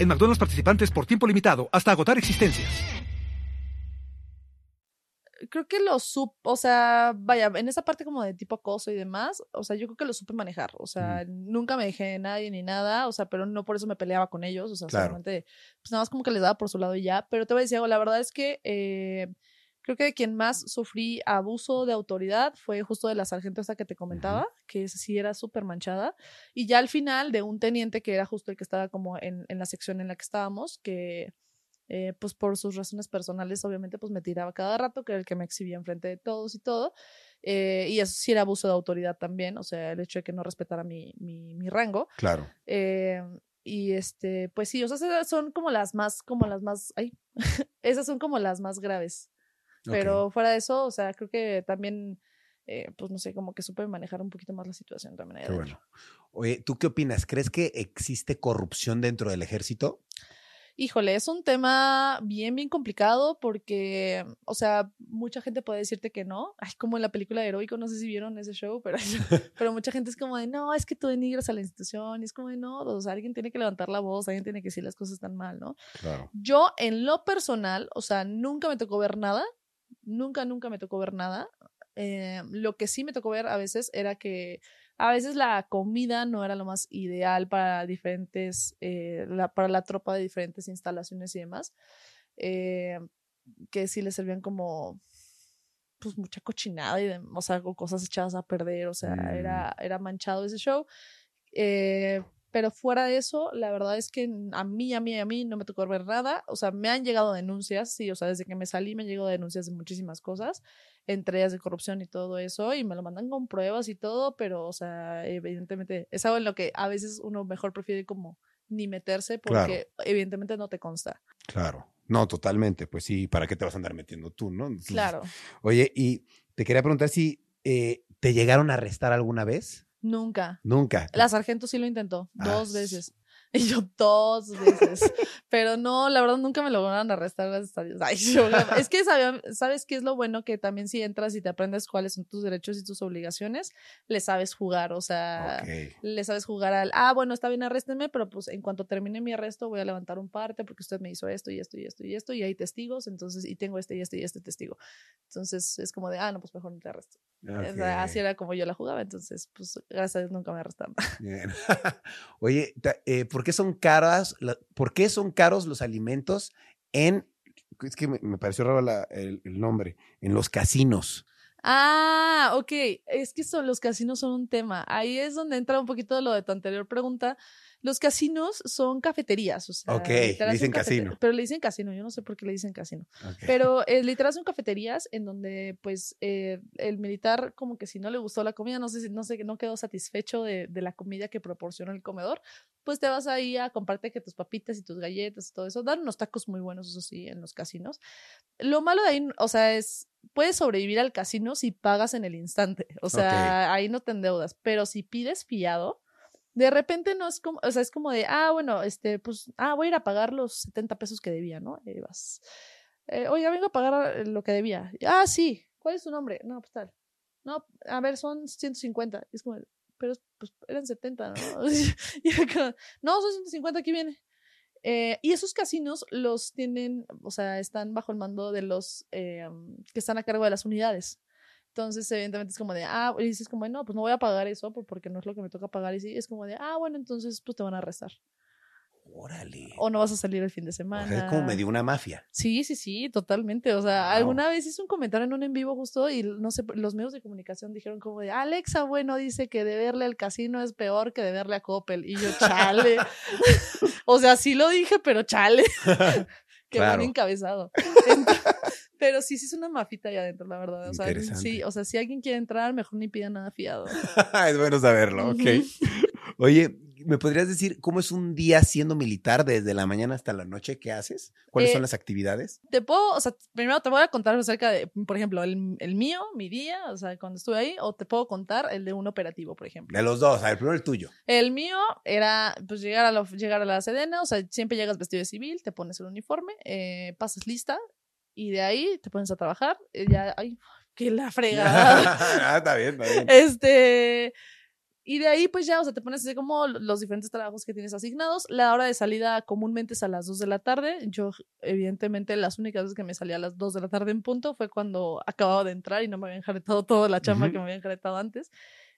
En McDonald's participantes por tiempo limitado hasta agotar existencias. Creo que lo supe, o sea, vaya, en esa parte como de tipo acoso y demás, o sea, yo creo que lo supe manejar, o sea, nunca me dejé de nadie ni nada, o sea, pero no por eso me peleaba con ellos, o sea, solamente, pues nada más como que les daba por su lado y ya, pero te voy a decir la verdad es que eh, creo que de quien más sufrí abuso de autoridad fue justo de la sargento esa que te comentaba, que sí era súper manchada, y ya al final de un teniente que era justo el que estaba como en, en la sección en la que estábamos, que eh, pues por sus razones personales, obviamente, pues me tiraba cada rato, que era el que me exhibía enfrente de todos y todo. Eh, y eso sí era abuso de autoridad también, o sea, el hecho de que no respetara mi, mi, mi rango. Claro. Eh, y este, pues sí, o sea, esas son como las más, como las más, ay, esas son como las más graves. Pero fuera de eso, o sea, creo que también, pues no sé, como que supe manejar un poquito más la situación también. Qué bueno. Oye, ¿tú qué opinas? ¿Crees que existe corrupción dentro del ejército? Híjole, es un tema bien, bien complicado porque, o sea, mucha gente puede decirte que no. Ay, como en la película de Heroico, no sé si vieron ese show, pero, pero mucha gente es como de, no, es que tú denigras a la institución. Y es como de, no, o sea, alguien tiene que levantar la voz, alguien tiene que decir las cosas están mal, ¿no? Claro. Yo, en lo personal, o sea, nunca me tocó ver nada. Nunca, nunca me tocó ver nada. Eh, lo que sí me tocó ver a veces era que a veces la comida no era lo más ideal para diferentes, eh, para la tropa de diferentes instalaciones y demás, eh, que sí le servían como pues mucha cochinada y o sea, cosas echadas a perder, o sea, era, mm. era manchado ese show. Eh, Pero fuera de eso, la verdad es que a mí, a mí, a mí no me tocó ver nada. O sea, me han llegado denuncias, sí, o sea, desde que me salí me han llegado denuncias de muchísimas cosas, entre ellas de corrupción y todo eso, y me lo mandan con pruebas y todo, pero, o sea, evidentemente es algo en lo que a veces uno mejor prefiere como ni meterse porque evidentemente no te consta. Claro. No, totalmente. Pues sí, ¿para qué te vas a andar metiendo tú, no? claro. Oye, y te quería preguntar si eh, te llegaron a arrestar alguna vez. Nunca. Nunca. La sargento sí lo intentó, dos ah, veces. Y yo dos veces. Pero no, la verdad nunca me lograron arrestar, gracias a Dios. Ay, es que sabes qué es lo bueno que también si entras y te aprendes cuáles son tus derechos y tus obligaciones, le sabes jugar, o sea, le sabes jugar al, ah, bueno, está bien, arréstenme, pero pues en cuanto termine mi arresto voy a levantar un parte porque usted me hizo esto y esto y esto y esto y hay testigos, entonces, y tengo este y este y este testigo. Entonces es como de, ah, no, pues mejor no te arresto. así era como yo la jugaba, entonces, pues gracias a Dios nunca me arrestaron. Bien. Oye, eh, ¿por qué son caras, por qué son caros los alimentos en, es que me, pareció raro el, nombre, en los casinos? Ah, ok. Es que son, los casinos son un tema. Ahí es donde entra un poquito lo de tu anterior pregunta. Los casinos son cafeterías, o sea, ok, le dicen casino. Pero le dicen casino, yo no sé por qué le dicen casino. Pero eh, literal son cafeterías en donde, pues, eh, el militar, como que si no le gustó la comida, no sé si no, sé, no quedó satisfecho de, de la comida que proporciona el comedor, pues te vas ahí a comprarte que tus papitas y tus galletas y todo eso. Dan unos tacos muy buenos, eso sí, en los casinos. Lo malo de ahí, o sea, es, puedes sobrevivir al casino si pagas en el instante. O sea, ahí no te endeudas. Pero si pides fiado, de repente no es como, o sea, es como de, ah, bueno, este, pues, ah, voy a ir a pagar los 70 pesos que debía, ¿no? Y vas, eh, oiga, vengo a pagar eh, lo que debía. Ah, sí, ¿cuál es tu nombre? No, pues tal. No, a ver, son 150. es como, pero pues eran 70, ¿no? no, son 150, aquí viene. Eh, y esos casinos los tienen, o sea, están bajo el mando de los que están a cargo de las unidades. Entonces, evidentemente es como de, ah, y dices como, no, pues no voy a pagar eso porque no es lo que me toca pagar. Y sí, es como de, ah, bueno, entonces pues te van a arrestar. Órale. O no vas a salir el fin de semana. es como medio una mafia. Sí, sí, sí, totalmente. O sea, alguna vez hice un comentario en un en vivo justo y no sé, los medios de comunicación dijeron como de, Alexa, bueno, dice que deberle al casino es peor que deberle a Coppel. Y yo, chale. o sea, sí lo dije, pero chale. Qué claro. encabezado. Pero sí, sí es una mafita ahí adentro, la verdad. O sea, sí, o sea, si alguien quiere entrar, mejor ni pida nada fiado. es bueno saberlo, ok. Oye, ¿me podrías decir cómo es un día siendo militar desde la mañana hasta la noche? ¿Qué haces? ¿Cuáles son eh, las actividades? Te puedo, o sea, primero te voy a contar acerca de, por ejemplo, el, el, mío, mi día, o sea, cuando estuve ahí, o te puedo contar el de un operativo, por ejemplo. De los dos, a ver, primero el tuyo. El mío era, pues, llegar a, llegar a la sedena, o sea, siempre llegas vestido de civil, te pones el uniforme, eh, pasas lista, y de ahí te pones a trabajar. Y ya, ay, que la fregada. ah, está bien, está bien. Este. Y de ahí, pues ya, o sea, te pones así como los diferentes trabajos que tienes asignados. La hora de salida comúnmente es a las 2 de la tarde. Yo, evidentemente, las únicas veces que me salía a las 2 de la tarde en punto fue cuando acababa de entrar y no me habían enjaretado toda la chamba que me habían enjaretado antes.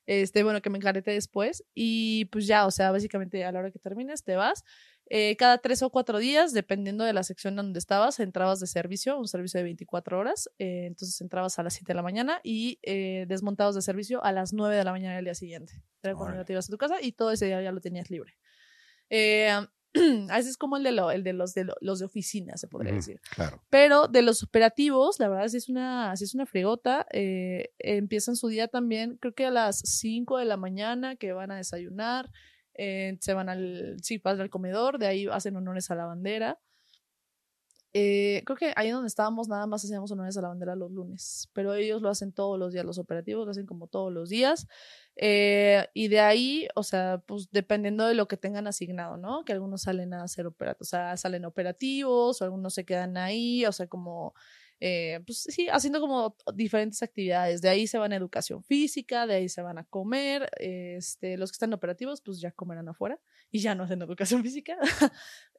Este, bueno, que me enjarete después. Y pues ya, o sea, básicamente a la hora que termines, te vas. Eh, cada tres o cuatro días, dependiendo de la sección donde estabas, entrabas de servicio, un servicio de 24 horas. Eh, entonces entrabas a las 7 de la mañana y eh, desmontabas de servicio a las 9 de la mañana del día siguiente. Era cuando te ibas a tu casa y todo ese día ya lo tenías libre. ese es como el de, lo, el de, los, de los de oficina, se podría decir. Claro. Pero de los operativos, la verdad, sí es una, sí es una fregota. empiezan su día también, creo que a las 5 de la mañana, que van a desayunar. Eh, se van al, sí, al comedor, de ahí hacen honores a la bandera. Eh, creo que ahí donde estábamos nada más hacíamos honores a la bandera los lunes, pero ellos lo hacen todos los días, los operativos lo hacen como todos los días. Eh, y de ahí, o sea, pues dependiendo de lo que tengan asignado, ¿no? Que algunos salen a hacer operativos, o sea, salen operativos, o algunos se quedan ahí, o sea, como eh, pues sí, haciendo como diferentes actividades. De ahí se van a educación física, de ahí se van a comer. Este, los que están operativos, pues ya comerán afuera y ya no hacen educación física.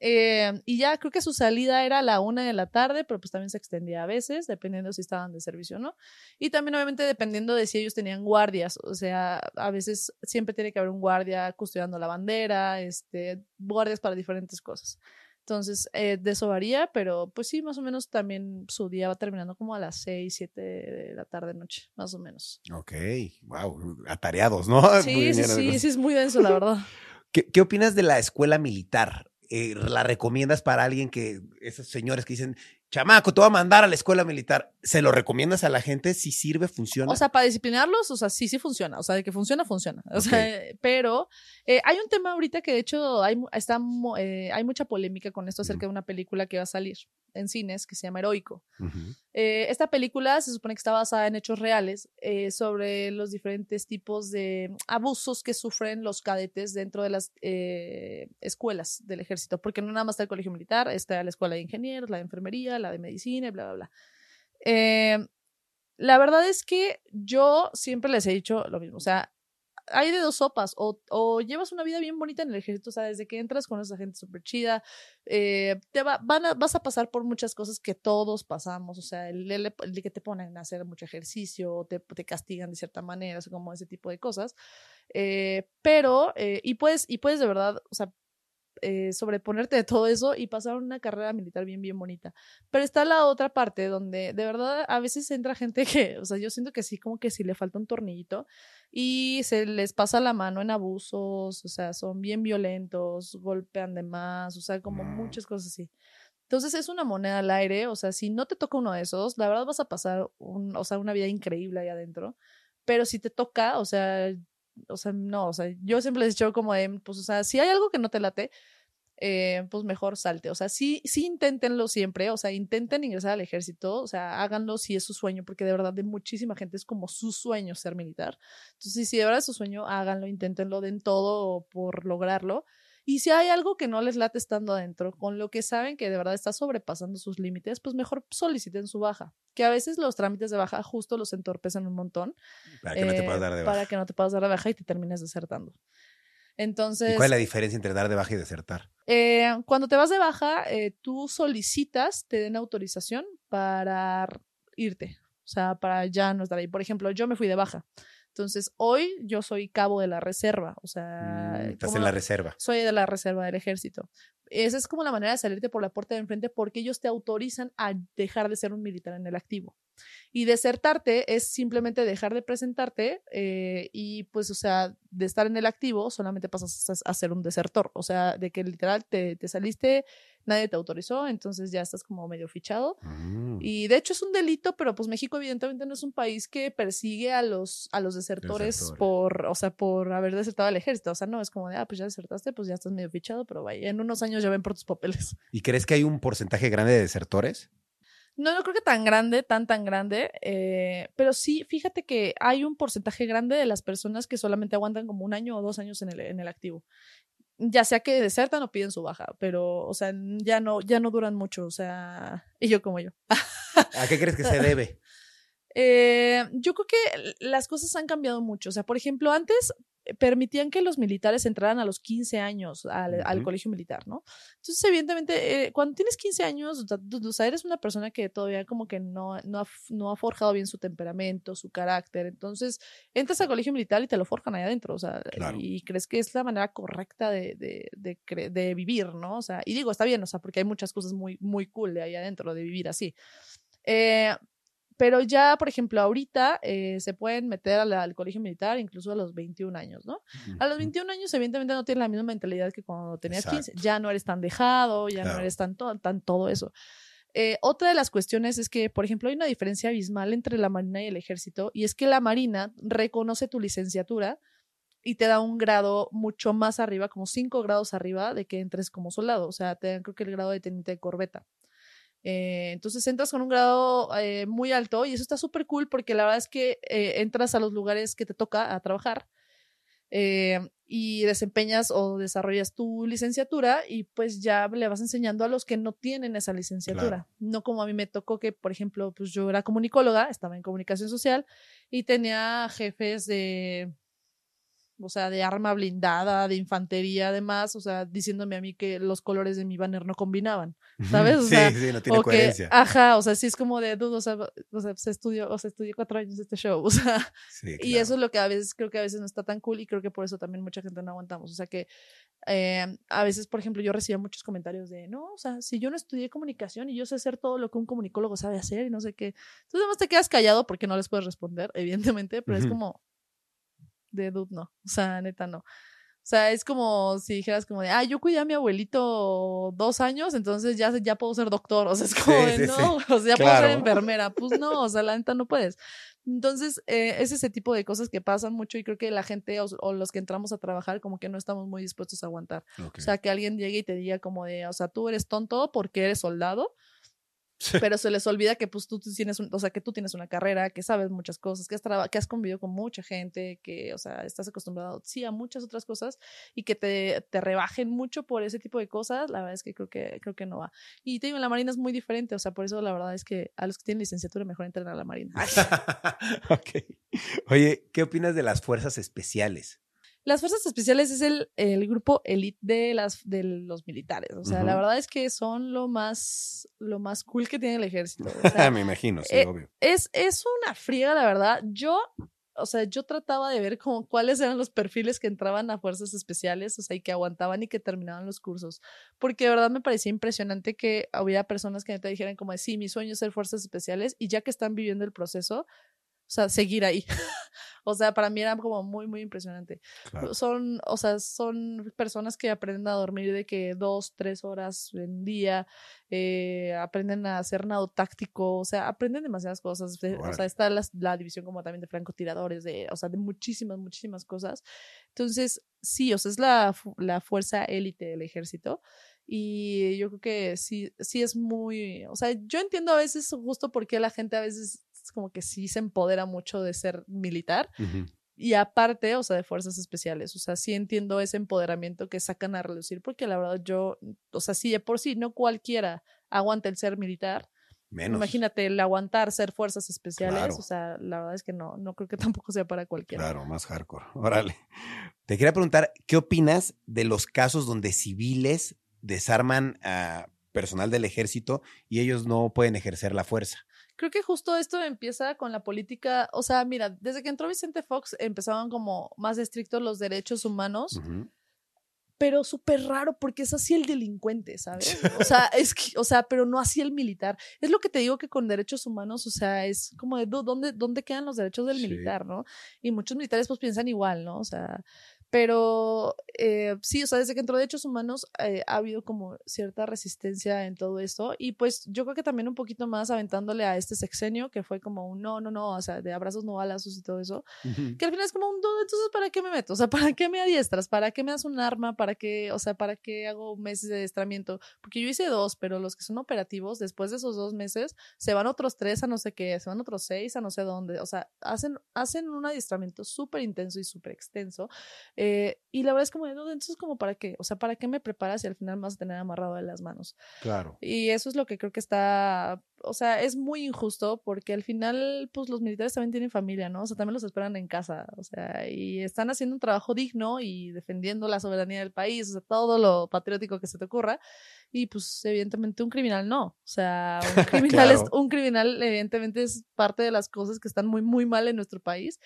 Eh, y ya creo que su salida era a la una de la tarde, pero pues también se extendía a veces, dependiendo si estaban de servicio o no. Y también, obviamente, dependiendo de si ellos tenían guardias. O sea, a veces siempre tiene que haber un guardia custodiando la bandera, este, guardias para diferentes cosas. Entonces, eh, de eso varía, pero pues sí, más o menos también su día va terminando como a las 6, 7 de la tarde, noche, más o menos. Ok, wow, atareados, ¿no? Sí, sí, sí, sí, es muy denso, la verdad. ¿Qué, ¿Qué, opinas de la escuela militar? Eh, ¿La recomiendas para alguien que, esos señores que dicen, chamaco, te voy a mandar a la escuela militar. ¿Se lo recomiendas a la gente? Si sirve, funciona. O sea, para disciplinarlos, o sea, sí, sí funciona. O sea, de que funciona, funciona. O sea, pero eh, hay un tema ahorita que de hecho hay, está, eh, hay mucha polémica con esto acerca de una película que va a salir en cines que se llama Heroico. Eh, esta película se supone que está basada en hechos reales sobre los diferentes tipos de abusos que sufren los cadetes dentro de las escuelas del ejército, porque no nada más está el colegio militar, está la escuela de ingenieros, la de enfermería, la de medicina y bla, bla, bla. Eh, la verdad es que yo siempre les he dicho lo mismo, o sea, hay de dos sopas, o, llevas una vida bien bonita en el ejército, o sea, desde que entras con esa gente súper chida, eh, te va, vas a pasar por muchas cosas que todos pasamos, o sea, el, que te ponen a hacer mucho ejercicio, te, te castigan de cierta manera, o como ese tipo de cosas, eh, pero, y puedes, y puedes de verdad, o sea, eh, sobreponerte de todo eso y pasar una carrera militar bien, bien bonita. Pero está la otra parte donde de verdad a veces entra gente que, o sea, yo siento que sí, como que sí le falta un tornillito y se les pasa la mano en abusos, o sea, son bien violentos, golpean de más, o sea, como muchas cosas así. Entonces es una moneda al aire, o sea, si no te toca uno de esos, la verdad vas a pasar un, o sea, una vida increíble ahí adentro. Pero si te toca, o sea, o sea, no, o sea, yo siempre les he dicho como de, pues, o sea, si hay algo que no te late, eh, pues mejor salte. O sea, sí, sí inténtenlo siempre, o sea, intenten ingresar al ejército, o sea, háganlo si es su sueño, porque de verdad de muchísima gente es como su sueño ser militar. Entonces, si de verdad es su sueño, háganlo, inténtenlo, den todo por lograrlo. Y si hay algo que no les late estando adentro, con lo que saben que de verdad está sobrepasando sus límites, pues mejor soliciten su baja. Que a veces los trámites de baja justo los entorpecen un montón. Para que no te puedas dar de baja. Para que no te puedas dar de baja y te termines desertando. Entonces. ¿Cuál es la diferencia entre dar de baja y desertar? Eh, cuando te vas de baja, eh, tú solicitas, te den autorización para irte. O sea, para ya no estar ahí. Por ejemplo, yo me fui de baja. Entonces, hoy yo soy cabo de la reserva, o sea... Mm, estás en la reserva. Soy de la reserva del ejército. Esa es como la manera de salirte por la puerta de enfrente porque ellos te autorizan a dejar de ser un militar en el activo. Y desertarte es simplemente dejar de presentarte eh, y pues, o sea, de estar en el activo solamente pasas a ser un desertor. O sea, de que literal te, te saliste nadie te autorizó, entonces ya estás como medio fichado. Mm. Y de hecho es un delito, pero pues México evidentemente no es un país que persigue a los, a los desertores, por, o sea, por haber desertado al ejército. O sea, no es como de, ah, pues ya desertaste, pues ya estás medio fichado, pero vaya, en unos años ya ven por tus papeles. ¿Y crees que hay un porcentaje grande de desertores? No, no creo que tan grande, tan, tan grande, eh, pero sí, fíjate que hay un porcentaje grande de las personas que solamente aguantan como un año o dos años en el, en el activo ya sea que desertan o piden su baja, pero, o sea, ya no, ya no duran mucho, o sea, y yo como yo. ¿A qué crees que se debe? Eh, yo creo que las cosas han cambiado mucho. O sea, por ejemplo, antes permitían que los militares entraran a los 15 años al, colegio militar, ¿no? Entonces, evidentemente, eh, cuando tienes 15 años, o sea, eres una persona que todavía como que no, no, ha, no ha forjado bien su temperamento, su carácter. Entonces, entras al colegio militar y te lo forjan ahí adentro, o sea, y crees que es la manera correcta de, de, de, de, vivir, ¿no? O sea, y digo, está bien, o sea, porque hay muchas cosas muy, muy cool de ahí adentro, de vivir así. Eh, pero ya, por ejemplo, ahorita eh, se pueden meter al, colegio militar incluso a los 21 años, ¿no? A los 21 años, evidentemente, no tienes la misma mentalidad que cuando tenías 15. Ya no eres tan dejado, ya no eres tan, tan todo eso. Eh, otra de las cuestiones es que, por ejemplo, hay una diferencia abismal entre la Marina y el Ejército, y es que la Marina reconoce tu licenciatura y te da un grado mucho más arriba, como cinco grados arriba de que entres como soldado. O sea, te dan creo que el grado de teniente de corbeta. Eh, entonces entras con un grado eh, muy alto y eso está súper cool porque la verdad es que eh, entras a los lugares que te toca a trabajar y desempeñas o desarrollas tu licenciatura y pues ya le vas enseñando a los que no tienen esa licenciatura. No como a mí me tocó que, por ejemplo, pues yo era comunicóloga, estaba en comunicación social y tenía jefes de o sea, de arma blindada, de infantería, además, o sea, diciéndome a mí que los colores de mi banner no combinaban, ¿sabes? sí, sí, no tiene coherencia. ajá, o sea, sí es como de dudo, o sea, o sea, se estudió, o sea, estudié cuatro años este show, o sea, y eso es lo que a veces, creo que a veces no está tan cool y creo que por eso también mucha gente no aguantamos, o sea, que eh, a veces, por ejemplo, yo recibía muchos comentarios de, no, o sea, si yo no estudié comunicación y yo sé hacer todo lo que un comunicólogo sabe hacer y no sé qué, entonces además te quedas callado porque no les puedes responder, evidentemente, pero es como, de dude no, o sea, neta no. O sea, es como si dijeras como de, ah, yo cuidé a mi abuelito dos años, entonces ya, ya puedo ser doctor. O sea, es como de, no, o sea, ya puedo ser enfermera. Pues no, o sea, la neta no puedes. Entonces, eh, es ese tipo de cosas que pasan mucho y creo que la gente o, los que entramos a trabajar como que no estamos muy dispuestos a aguantar. O sea, que alguien llegue y te diga como de, o sea, tú eres tonto porque eres soldado pero se les olvida que pues tú tienes, o sea, que tú tienes una carrera, que sabes muchas cosas, que has, que has convivido con mucha gente, que, o sea, estás acostumbrado, sí, a muchas otras cosas y que te, te rebajen mucho por ese tipo de cosas, la verdad es que creo que, creo que no va. Y te digo, la Marina es muy diferente, o sea, por eso la verdad es que a los que tienen licenciatura mejor entren a la Marina. ok. Oye, ¿qué opinas de las fuerzas especiales? Las fuerzas especiales es el, el grupo elite de las de los militares. O sea, la verdad es que son lo más lo más cool que tiene el ejército. Me imagino, sí, eh, obvio. Es, es una friega, la verdad. Yo, o sea, yo trataba de ver como cuáles eran los perfiles que entraban a fuerzas especiales, o sea, y que aguantaban y que terminaban los cursos. Porque de verdad me parecía impresionante que hubiera personas que te dijeran como, sí, mi sueño es ser fuerzas especiales, y ya que están viviendo el proceso, sea, seguir ahí. o sea, para mí era como muy, muy impresionante. Son, o sea, son personas que aprenden a dormir de que dos, tres horas en día, eh, aprenden a hacer nado táctico, o sea, aprenden demasiadas cosas. O sea, está la, la, división como también de francotiradores, de, o sea, de muchísimas, muchísimas cosas. Entonces, sí, o sea, es la, la fuerza élite del ejército. Y yo creo que sí, sí es muy, o sea, yo entiendo a veces justo por qué la gente a veces como que sí se empodera mucho de ser militar. Y aparte, o sea, de fuerzas especiales, o sea, sí entiendo ese empoderamiento que sacan a reducir, porque la verdad yo, o sea, sí de por sí, no cualquiera aguanta el ser militar. Menos. Imagínate el aguantar ser fuerzas especiales, o sea, la verdad es que no, no creo que tampoco sea para cualquiera. Claro, más hardcore. Órale. Te quería preguntar, ¿qué opinas de los casos donde civiles desarman a personal del ejército y ellos no pueden ejercer la fuerza? Creo que justo esto empieza con la política, o sea, mira, desde que entró Vicente Fox empezaban como más estrictos los derechos humanos. Pero súper raro porque es así el delincuente, ¿sabes? O sea, es que, o sea, pero no así el militar. Es lo que te digo que con derechos humanos, o sea, es como de dónde, dónde quedan los derechos del militar, ¿no? Y muchos militares pues piensan igual, ¿no? O sea, pero eh, sí, o sea, desde que entró Derechos Humanos eh, ha habido como cierta resistencia en todo esto. Y pues yo creo que también un poquito más aventándole a este sexenio, que fue como un no, no, no, o sea, de abrazos no balazos y todo eso. Que al final es como un duda, entonces, ¿para qué me meto? O sea, ¿para qué me adiestras? ¿Para qué me das un arma? ¿Para qué, o sea, para qué hago meses de adiestramiento? Porque yo hice dos, pero los que son operativos, después de esos dos meses, se van otros tres a no sé qué, se van otros seis a no sé dónde. O sea, hacen, hacen un adiestramiento súper intenso y súper extenso. Eh, y la verdad es como, entonces, como para qué? O sea, ¿para qué me preparas y al final vas a tener amarrado de las manos? Claro. Y eso es lo que creo que está, o sea, es muy injusto porque al final, pues los militares también tienen familia, ¿no? O sea, también los esperan en casa, o sea, y están haciendo un trabajo digno y defendiendo la soberanía del país, o sea, todo lo patriótico que se te ocurra. Y pues evidentemente un criminal no. O sea, un criminal es un criminal evidentemente es parte de las cosas que están muy muy mal en nuestro país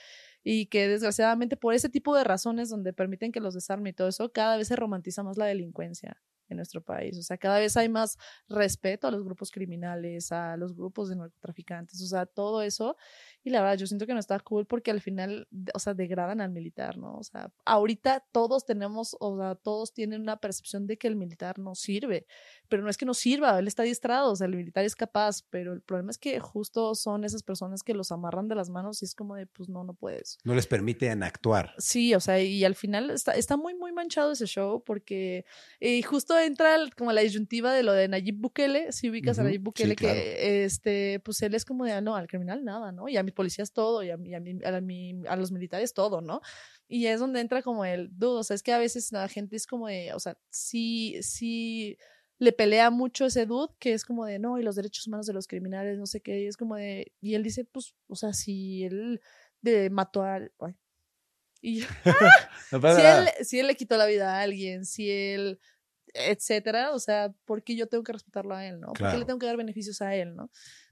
y que desgraciadamente por ese tipo de razones donde permiten que los desarme y todo eso, cada vez se romantiza más la delincuencia en nuestro país. O sea, cada vez hay más respeto a los grupos criminales, a los grupos de narcotraficantes, o sea, todo eso. Y la verdad, yo siento que no está cool porque al final, o sea, degradan al militar, ¿no? O sea, ahorita todos tenemos, o sea, todos tienen una percepción de que el militar no sirve, pero no es que no sirva, él está distrado, o sea, el militar es capaz, pero el problema es que justo son esas personas que los amarran de las manos y es como de, pues no, no puedes. No les permiten actuar. Sí, o sea, y al final está, está muy, muy manchado ese show porque y justo entra como la disyuntiva de lo de Nayib Bukele, si ubicas a Nayib Bukele, que este, pues él es como de, ah, no, al criminal nada, ¿no? Y a mí policías todo y a, a, a, los militares todo, ¿no? Y es donde entra como el dudo, o sea, es que a veces la gente es como de, o sea, sí, sí le pelea mucho ese dude que es como de, no, y los derechos humanos de los criminales, no sé qué, y es como de, y él dice, pues, o sea, si él de, mató a... y si, él, si él le quitó la vida a alguien, si él etcétera, o sea, ¿por qué yo tengo que respetarlo a él, no? ¿Por qué le tengo que dar beneficios a él, no?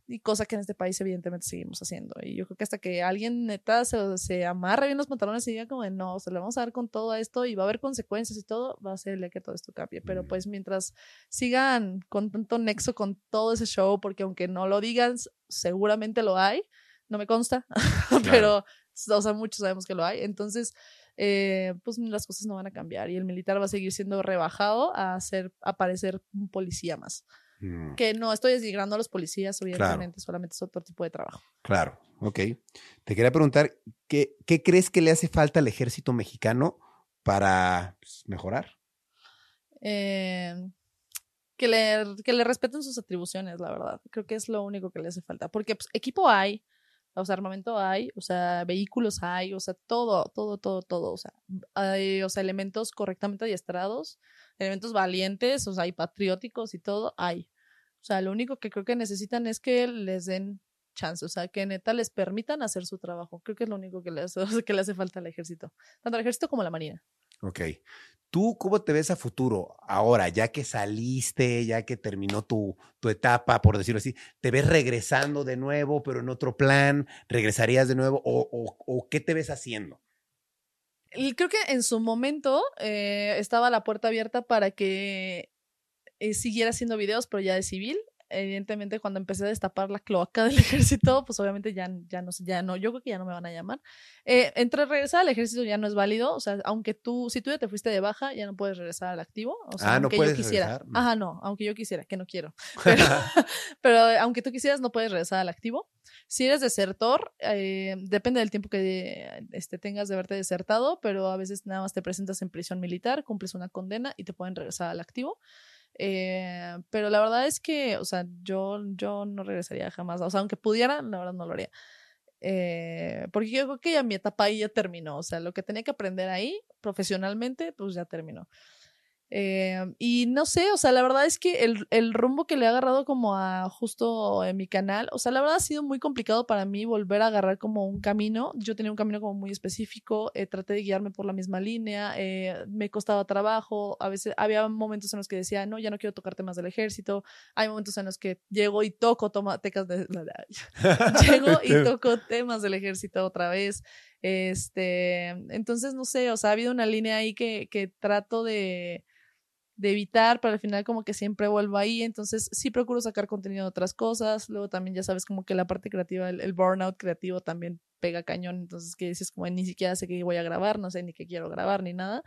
y cosa que en este país evidentemente seguimos haciendo. Y yo creo que hasta que alguien neta se, se amarre bien los pantalones y diga como de no, o sea, le vamos a dar con todo esto y va a haber consecuencias y todo, va a ser el que todo esto cambie. Pero pues mientras sigan con tanto nexo con todo ese show, porque aunque no lo digan, seguramente lo hay, no me consta, pero, o sea, muchos sabemos que lo hay. Entonces, eh, pues las cosas no van a cambiar y el militar va a seguir siendo rebajado a hacer aparecer un policía más. Mm. Que no estoy desligrando a los policías, obviamente, solamente es otro tipo de trabajo. Claro, ok. Te quería preguntar, ¿qué, qué crees que le hace falta al ejército mexicano para pues, mejorar? Eh, que, le, que le respeten sus atribuciones, la verdad. Creo que es lo único que le hace falta. Porque pues, equipo hay, o sea, armamento hay, o sea, vehículos hay, o sea, todo, todo, todo, todo, o sea, hay, elementos correctamente adiestrados, elementos valientes, o sea, hay patrióticos y todo, hay. O sea, lo único que creo que necesitan es que les den chance, o sea, que neta les permitan hacer su trabajo. Creo que es lo único que le que le hace falta al ejército, tanto al ejército como a la marina. Ok. ¿Tú cómo te ves a futuro ahora, ya que saliste, ya que terminó tu, tu etapa, por decirlo así? ¿Te ves regresando de nuevo, pero en otro plan? ¿Regresarías de nuevo? ¿O, o, qué te ves haciendo? Creo que en su momento eh, estaba la puerta abierta para que eh, siguiera haciendo videos, pero ya de civil evidentemente cuando empecé a destapar la cloaca del ejército, pues obviamente ya, ya no ya no, yo creo que ya no me van a llamar. Eh, entre regresar al ejército ya no es válido, o sea, aunque tú, si tú ya te fuiste de baja, ya no puedes regresar al activo. O sea, ah, aunque no puedes yo quisiera. Regresar? Ajá, no, aunque yo quisiera, que no quiero. Pero, aunque tú quisieras, no puedes regresar al activo. Si eres desertor, eh, depende del tiempo que este, tengas de haberte desertado, pero a veces nada más te presentas en prisión militar, cumples una condena y te pueden regresar al activo. Eh, pero la verdad es que, o sea, yo, yo no regresaría jamás. O sea, aunque pudiera, la verdad no lo haría. Eh, porque yo creo que ya mi etapa ahí ya terminó. O sea, lo que tenía que aprender ahí profesionalmente, pues ya terminó. Eh, y no sé, o sea, la verdad es que el, el, rumbo que le he agarrado como a justo en mi canal, o sea, la verdad ha sido muy complicado para mí volver a agarrar como un camino. Yo tenía un camino como muy específico, eh, traté de guiarme por la misma línea, eh, me costaba trabajo, a veces había momentos en los que decía, no, ya no quiero tocar temas del ejército, hay momentos en los que llego y toco toma, tecas de... llego y toco temas del ejército otra vez. Este, entonces, no sé, o sea, ha habido una línea ahí que, que trato de de evitar, pero al final como que siempre vuelvo ahí, entonces sí procuro sacar contenido de otras cosas, luego también ya sabes como que la parte creativa, el, burnout creativo también pega cañón, entonces que dices como ni siquiera sé qué voy a grabar, no sé ni qué quiero grabar ni nada,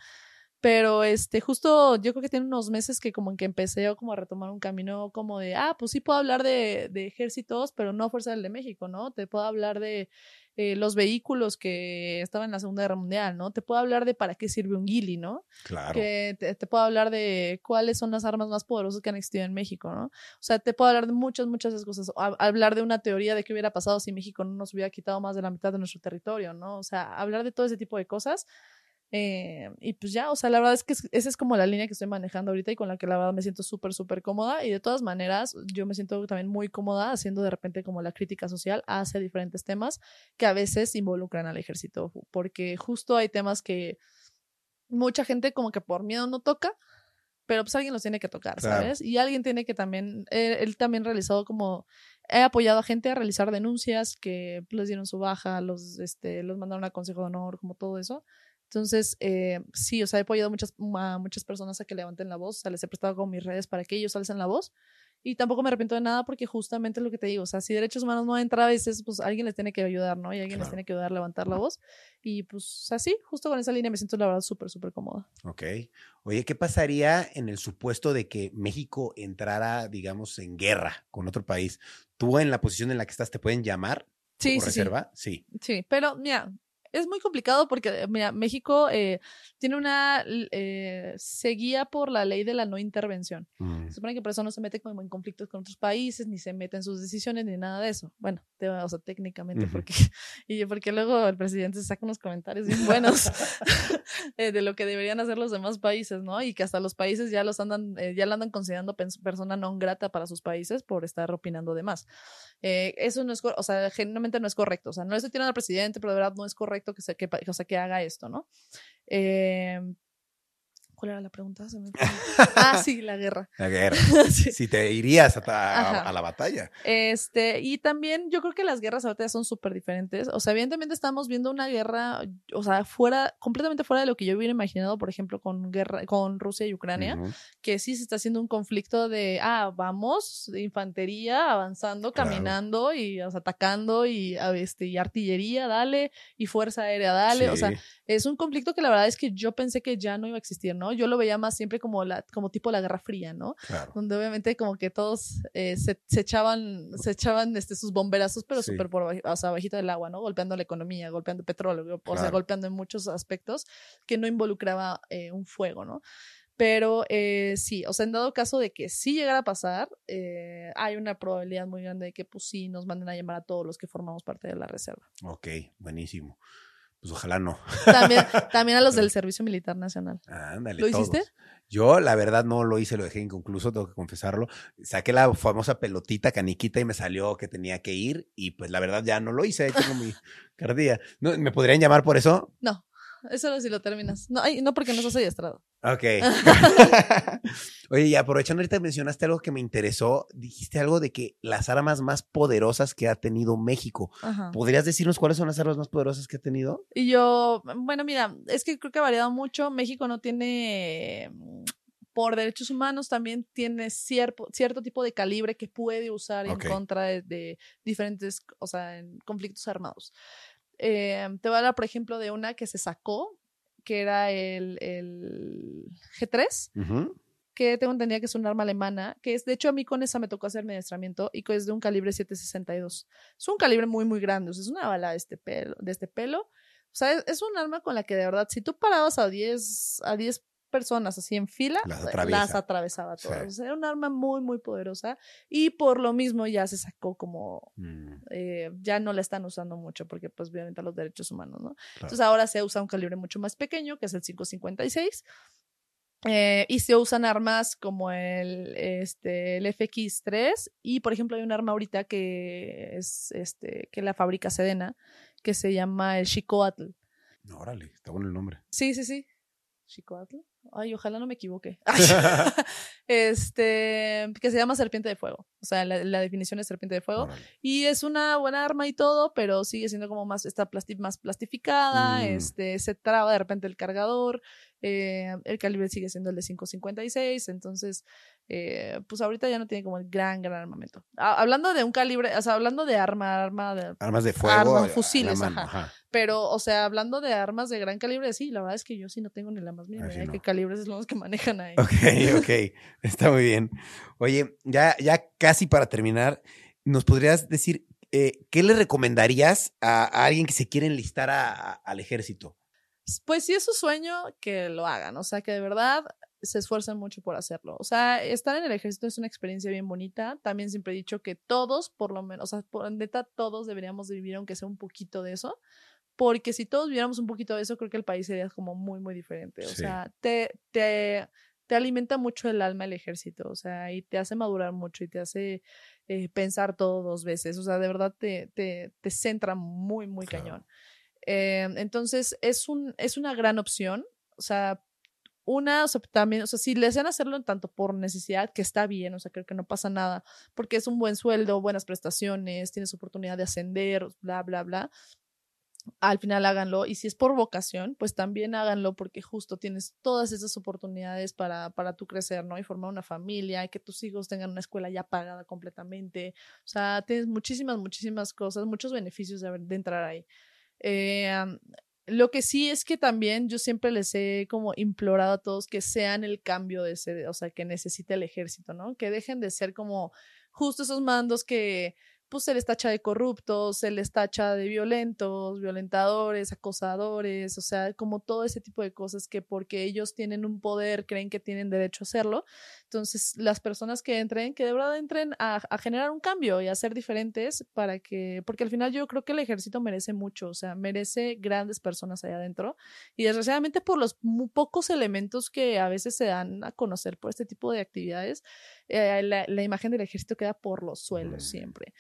pero este justo yo creo que tiene unos meses que como en que empecé como a retomar un camino como de, ah, pues sí puedo hablar de, de ejércitos, pero no Fuerza del de México, ¿no? Te puedo hablar de eh, los vehículos que estaban en la Segunda Guerra Mundial, ¿no? Te puedo hablar de para qué sirve un guili, ¿no? Claro. Que te, puedo hablar de cuáles son las armas más poderosas que han existido en México, ¿no? O sea, te puedo hablar de muchas, muchas cosas. hablar de una teoría de qué hubiera pasado si México no nos hubiera quitado más de la mitad de nuestro territorio, ¿no? O sea, hablar de todo ese tipo de cosas eh, y pues ya, o sea, la verdad es que esa es como la línea que estoy manejando ahorita y con la que la verdad me siento súper, súper cómoda. Y de todas maneras, yo me siento también muy cómoda haciendo de repente como la crítica social hacia diferentes temas que a veces involucran al ejército, porque justo hay temas que mucha gente como que por miedo no toca, pero pues alguien los tiene que tocar, ¿sabes? Y alguien tiene que también, eh, él, también realizado como, he apoyado a gente a realizar denuncias que les dieron su baja, los, este, los mandaron a consejo de honor, como todo eso. Entonces, eh, sí, o sea, he apoyado muchas, a muchas personas a que levanten la voz, o sea, les he prestado con mis redes para que ellos alcen la voz. Y tampoco me arrepiento de nada porque justamente lo que te digo, o sea, si derechos humanos no entra a veces, pues alguien les tiene que ayudar, ¿no? Y alguien les tiene que ayudar a levantar la voz. Y pues así, justo con esa línea me siento la verdad súper, súper cómoda. Ok. Oye, ¿qué pasaría en el supuesto de que México entrara, digamos, en guerra con otro país? ¿Tú en la posición en la que estás te pueden llamar? Sí, sí, reserva? Sí. sí. Sí, pero mira, es muy complicado porque, mira, México eh, tiene una. Eh, se guía por la ley de la no intervención. Mm. Se supone que por eso no se mete como en conflictos con otros países, ni se mete en sus decisiones, ni nada de eso. Bueno, o sea, técnicamente, porque. Y porque luego el presidente saca unos comentarios bien buenos eh, de lo que deberían hacer los demás países, ¿no? Y que hasta los países ya los andan, eh, ya la andan considerando persona no grata para sus países por estar opinando de más. eso no es, o sea, genuinamente no es correcto. O sea, no estoy tirando al presidente, pero de verdad no es correcto que, se, que, o sea, que haga esto, ¿no? Eh, ¿Cuál era la pregunta? ah, sí, la guerra. La guerra. Si te irías a, la batalla. Este, y también yo creo que las guerras ahorita son súper diferentes. O sea, evidentemente estamos viendo una guerra, o sea, fuera, completamente fuera de lo que yo hubiera imaginado, por ejemplo, con guerra, con Rusia y Ucrania, que sí se está haciendo un conflicto de, ah, vamos, de infantería, avanzando, caminando y atacando y, este, y artillería, dale, y fuerza aérea, dale. O sea, es un conflicto que la verdad es que yo pensé que ya no iba a existir, ¿no? Yo lo veía más siempre como, la, como tipo la Guerra Fría, ¿no? Donde obviamente como que todos eh, se, echaban, se echaban este, sus bomberazos, pero súper por o sea, bajito del agua, ¿no? Golpeando la economía, golpeando petróleo, o sea, golpeando en muchos aspectos que no involucraba eh, un fuego, ¿no? Pero eh, sí, o sea, en dado caso de que sí llegara a pasar, hay una probabilidad muy grande de que pues sí nos manden a llamar a todos los que formamos parte de la reserva. Ok, buenísimo. Pues ojalá no. También, también a los del Servicio Militar Nacional. Ándale. ¿Lo hiciste? Yo, la verdad, no lo hice, lo dejé inconcluso, tengo que confesarlo. Saqué la famosa pelotita caniquita y me salió que tenía que ir. Y pues la verdad ya no lo hice, tengo mi cardía. ¿No, ¿Me podrían llamar por eso? No. Eso si lo terminas. No, no porque no sos adiestrado. Ok. Oye, y aprovechando ahorita mencionaste algo que me interesó. Dijiste algo de que las armas más poderosas que ha tenido México. ¿Podrías decirnos cuáles son las armas más poderosas que ha tenido? Y yo, bueno, mira, es que creo que ha variado mucho. México no tiene por derechos humanos también tiene cierto, cierto tipo de calibre que puede usar en contra de, de, diferentes, o sea, en conflictos armados. Eh, te voy a hablar, por ejemplo, de una que se sacó, que era el, G3, que tengo entendido que es un arma alemana, que es, de hecho, a mí con esa me tocó hacer administramiento y que es de un calibre 762. Es un calibre muy, muy grande, o sea, es una bala de este pelo. De este pelo. O sea, es, es, un arma con la que de verdad, si tú parabas a 10, a 10 personas así en fila, las, atravesaba todas. era un arma muy, muy poderosa y por lo mismo ya se sacó como, mm. eh, ya no la están usando mucho porque pues obviamente los derechos humanos, ¿no? Entonces ahora se usa un calibre mucho más pequeño, que es el 556. Eh, y se usan armas como el, este, el FX3 y por ejemplo hay un arma ahorita que es este, que la fabrica Sedena que se llama el Chicoatl. Órale, está bueno el nombre. Sí, sí, sí. Chicoatl. Ay, ojalá no me equivoque. este, que se llama serpiente de fuego. O sea, la, definición es serpiente de fuego. Y es una buena arma y todo, pero sigue siendo como más, está más plastificada, mm. este, se traba de repente el cargador, eh, el calibre sigue siendo el de 5.56, entonces, eh, pues ahorita ya no tiene como el gran, gran armamento. hablando de un calibre, o sea, hablando de arma, arma de... Armas de fuego. fusiles, ajá. Pero, o sea, hablando de armas de gran calibre, sí, la verdad es que yo sí no tengo ni la más mínima idea de qué calibres son los que manejan ahí. Ok, ok, está muy bien. Oye, ya, ya casi para terminar, ¿nos podrías decir eh, qué le recomendarías a, alguien que se quiere enlistar al ejército? Pues si es su sueño, que lo hagan, o sea, que de verdad se esfuerzan mucho por hacerlo. O sea, estar en el ejército es una experiencia bien bonita. También siempre he dicho que todos, por lo menos, o sea, por neta, todos deberíamos de vivir aunque sea un poquito de eso. Porque si todos viviéramos un poquito de eso, creo que el país sería como muy, muy diferente. O sea, te, te, te alimenta mucho el alma el ejército, o sea, y te hace madurar mucho y te hace eh, pensar todo dos veces. O sea, de verdad te, te, te centra muy, muy cañón. Eh, entonces, es, un, es una gran opción. O sea, una, o sea, también, o sea, si hacen hacerlo tanto por necesidad, que está bien, o sea, creo que no pasa nada, porque es un buen sueldo, buenas prestaciones, tienes oportunidad de ascender, bla, bla, bla al final háganlo. Y si es por vocación, pues también háganlo porque justo tienes todas esas oportunidades para, para tú crecer, ¿no? Y formar una familia y que tus hijos tengan una escuela ya pagada completamente. O sea, tienes muchísimas, muchísimas cosas, muchos beneficios de, de entrar ahí. Eh, lo que sí es que también yo siempre les he como implorado a todos que sean el cambio de ese, o sea, que necesite el ejército, ¿no? Que dejen de ser como justo esos mandos que pues se les tacha de corruptos, se les tacha de violentos, violentadores, acosadores, o sea, como todo ese tipo de cosas que porque ellos tienen un poder creen que tienen derecho a hacerlo. Entonces, las personas que entren, que de verdad entren a, generar un cambio y a ser diferentes para que, porque al final yo creo que el ejército merece mucho, o sea, merece grandes personas allá adentro y desgraciadamente por los pocos elementos que a veces se dan a conocer por este tipo de actividades, eh, la, la, imagen del ejército queda por los suelos siempre.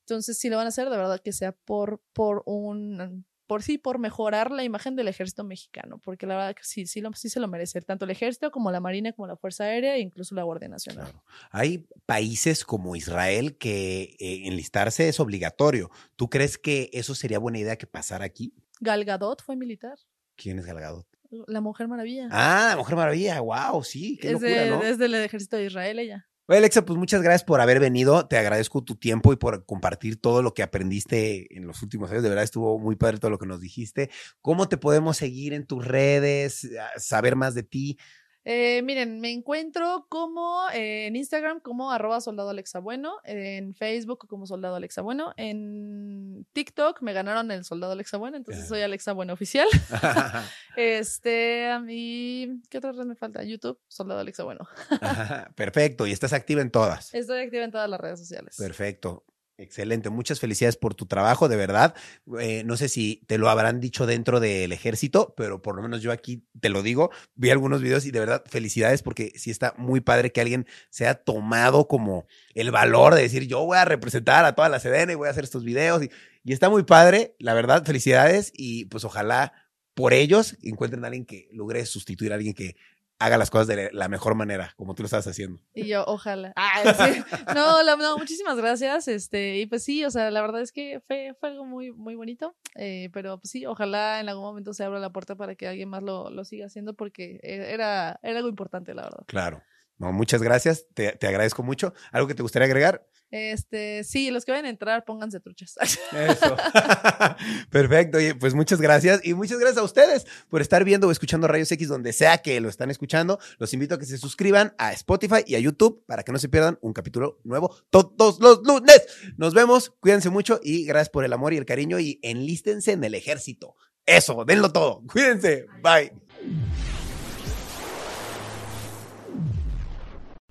Entonces, si lo van a hacer, de verdad que sea por, por un por sí, por mejorar la imagen del ejército mexicano, porque la verdad que sí, sí, sí se lo merece, tanto el ejército como la marina, como la Fuerza Aérea e incluso la Guardia Nacional. Hay países como Israel que eh, enlistarse es obligatorio. ¿Tú crees que eso sería buena idea que pasara aquí? Galgadot fue militar. ¿Quién es Galgadot? La Mujer Maravilla. Ah, la Mujer Maravilla, wow, sí, qué locura, ¿no? Es del ejército de Israel ella. Oye, Alexa, pues muchas gracias por haber venido. Te agradezco tu tiempo y por compartir todo lo que aprendiste en los últimos años. De verdad estuvo muy padre todo lo que nos dijiste. ¿Cómo te podemos seguir en tus redes, saber más de ti? Eh, miren, me encuentro como eh, en Instagram como arroba soldado Alexa Bueno, en Facebook como soldado Alexa Bueno, en TikTok me ganaron el soldado Alexa Bueno, entonces soy Alexa Bueno oficial. este, a mí, ¿qué otra red me falta? YouTube, soldado Alexa Bueno. Perfecto, y estás activa en todas. Estoy activa en todas las redes sociales. Perfecto. Excelente, muchas felicidades por tu trabajo, de verdad. Eh, no sé si te lo habrán dicho dentro del ejército, pero por lo menos yo aquí te lo digo. Vi algunos videos y de verdad felicidades porque sí está muy padre que alguien sea tomado como el valor de decir yo voy a representar a toda la CDN y voy a hacer estos videos. Y, y está muy padre, la verdad, felicidades y pues ojalá por ellos encuentren a alguien que logre sustituir a alguien que haga las cosas de la mejor manera, como tú lo estás haciendo. Y yo, ojalá. Ah, sí. no, no, muchísimas gracias. Este, y pues sí, o sea, la verdad es que fue, fue algo muy, muy bonito. Eh, pero pues sí, ojalá en algún momento se abra la puerta para que alguien más lo, lo siga haciendo porque e, era, era algo importante, la verdad. Claro. No, muchas gracias. Te, te agradezco mucho. ¿Algo que te gustaría agregar? Este, sí, los que vayan a entrar, pónganse truchas. Eso. Perfecto. Oye, pues muchas gracias. Y muchas gracias a ustedes por estar viendo o escuchando Rayos X donde sea que lo están escuchando. Los invito a que se suscriban a Spotify y a YouTube para que no se pierdan un capítulo nuevo todos los lunes. Nos vemos. Cuídense mucho y gracias por el amor y el cariño y enlístense en el ejército. Eso, denlo todo. Cuídense. Bye.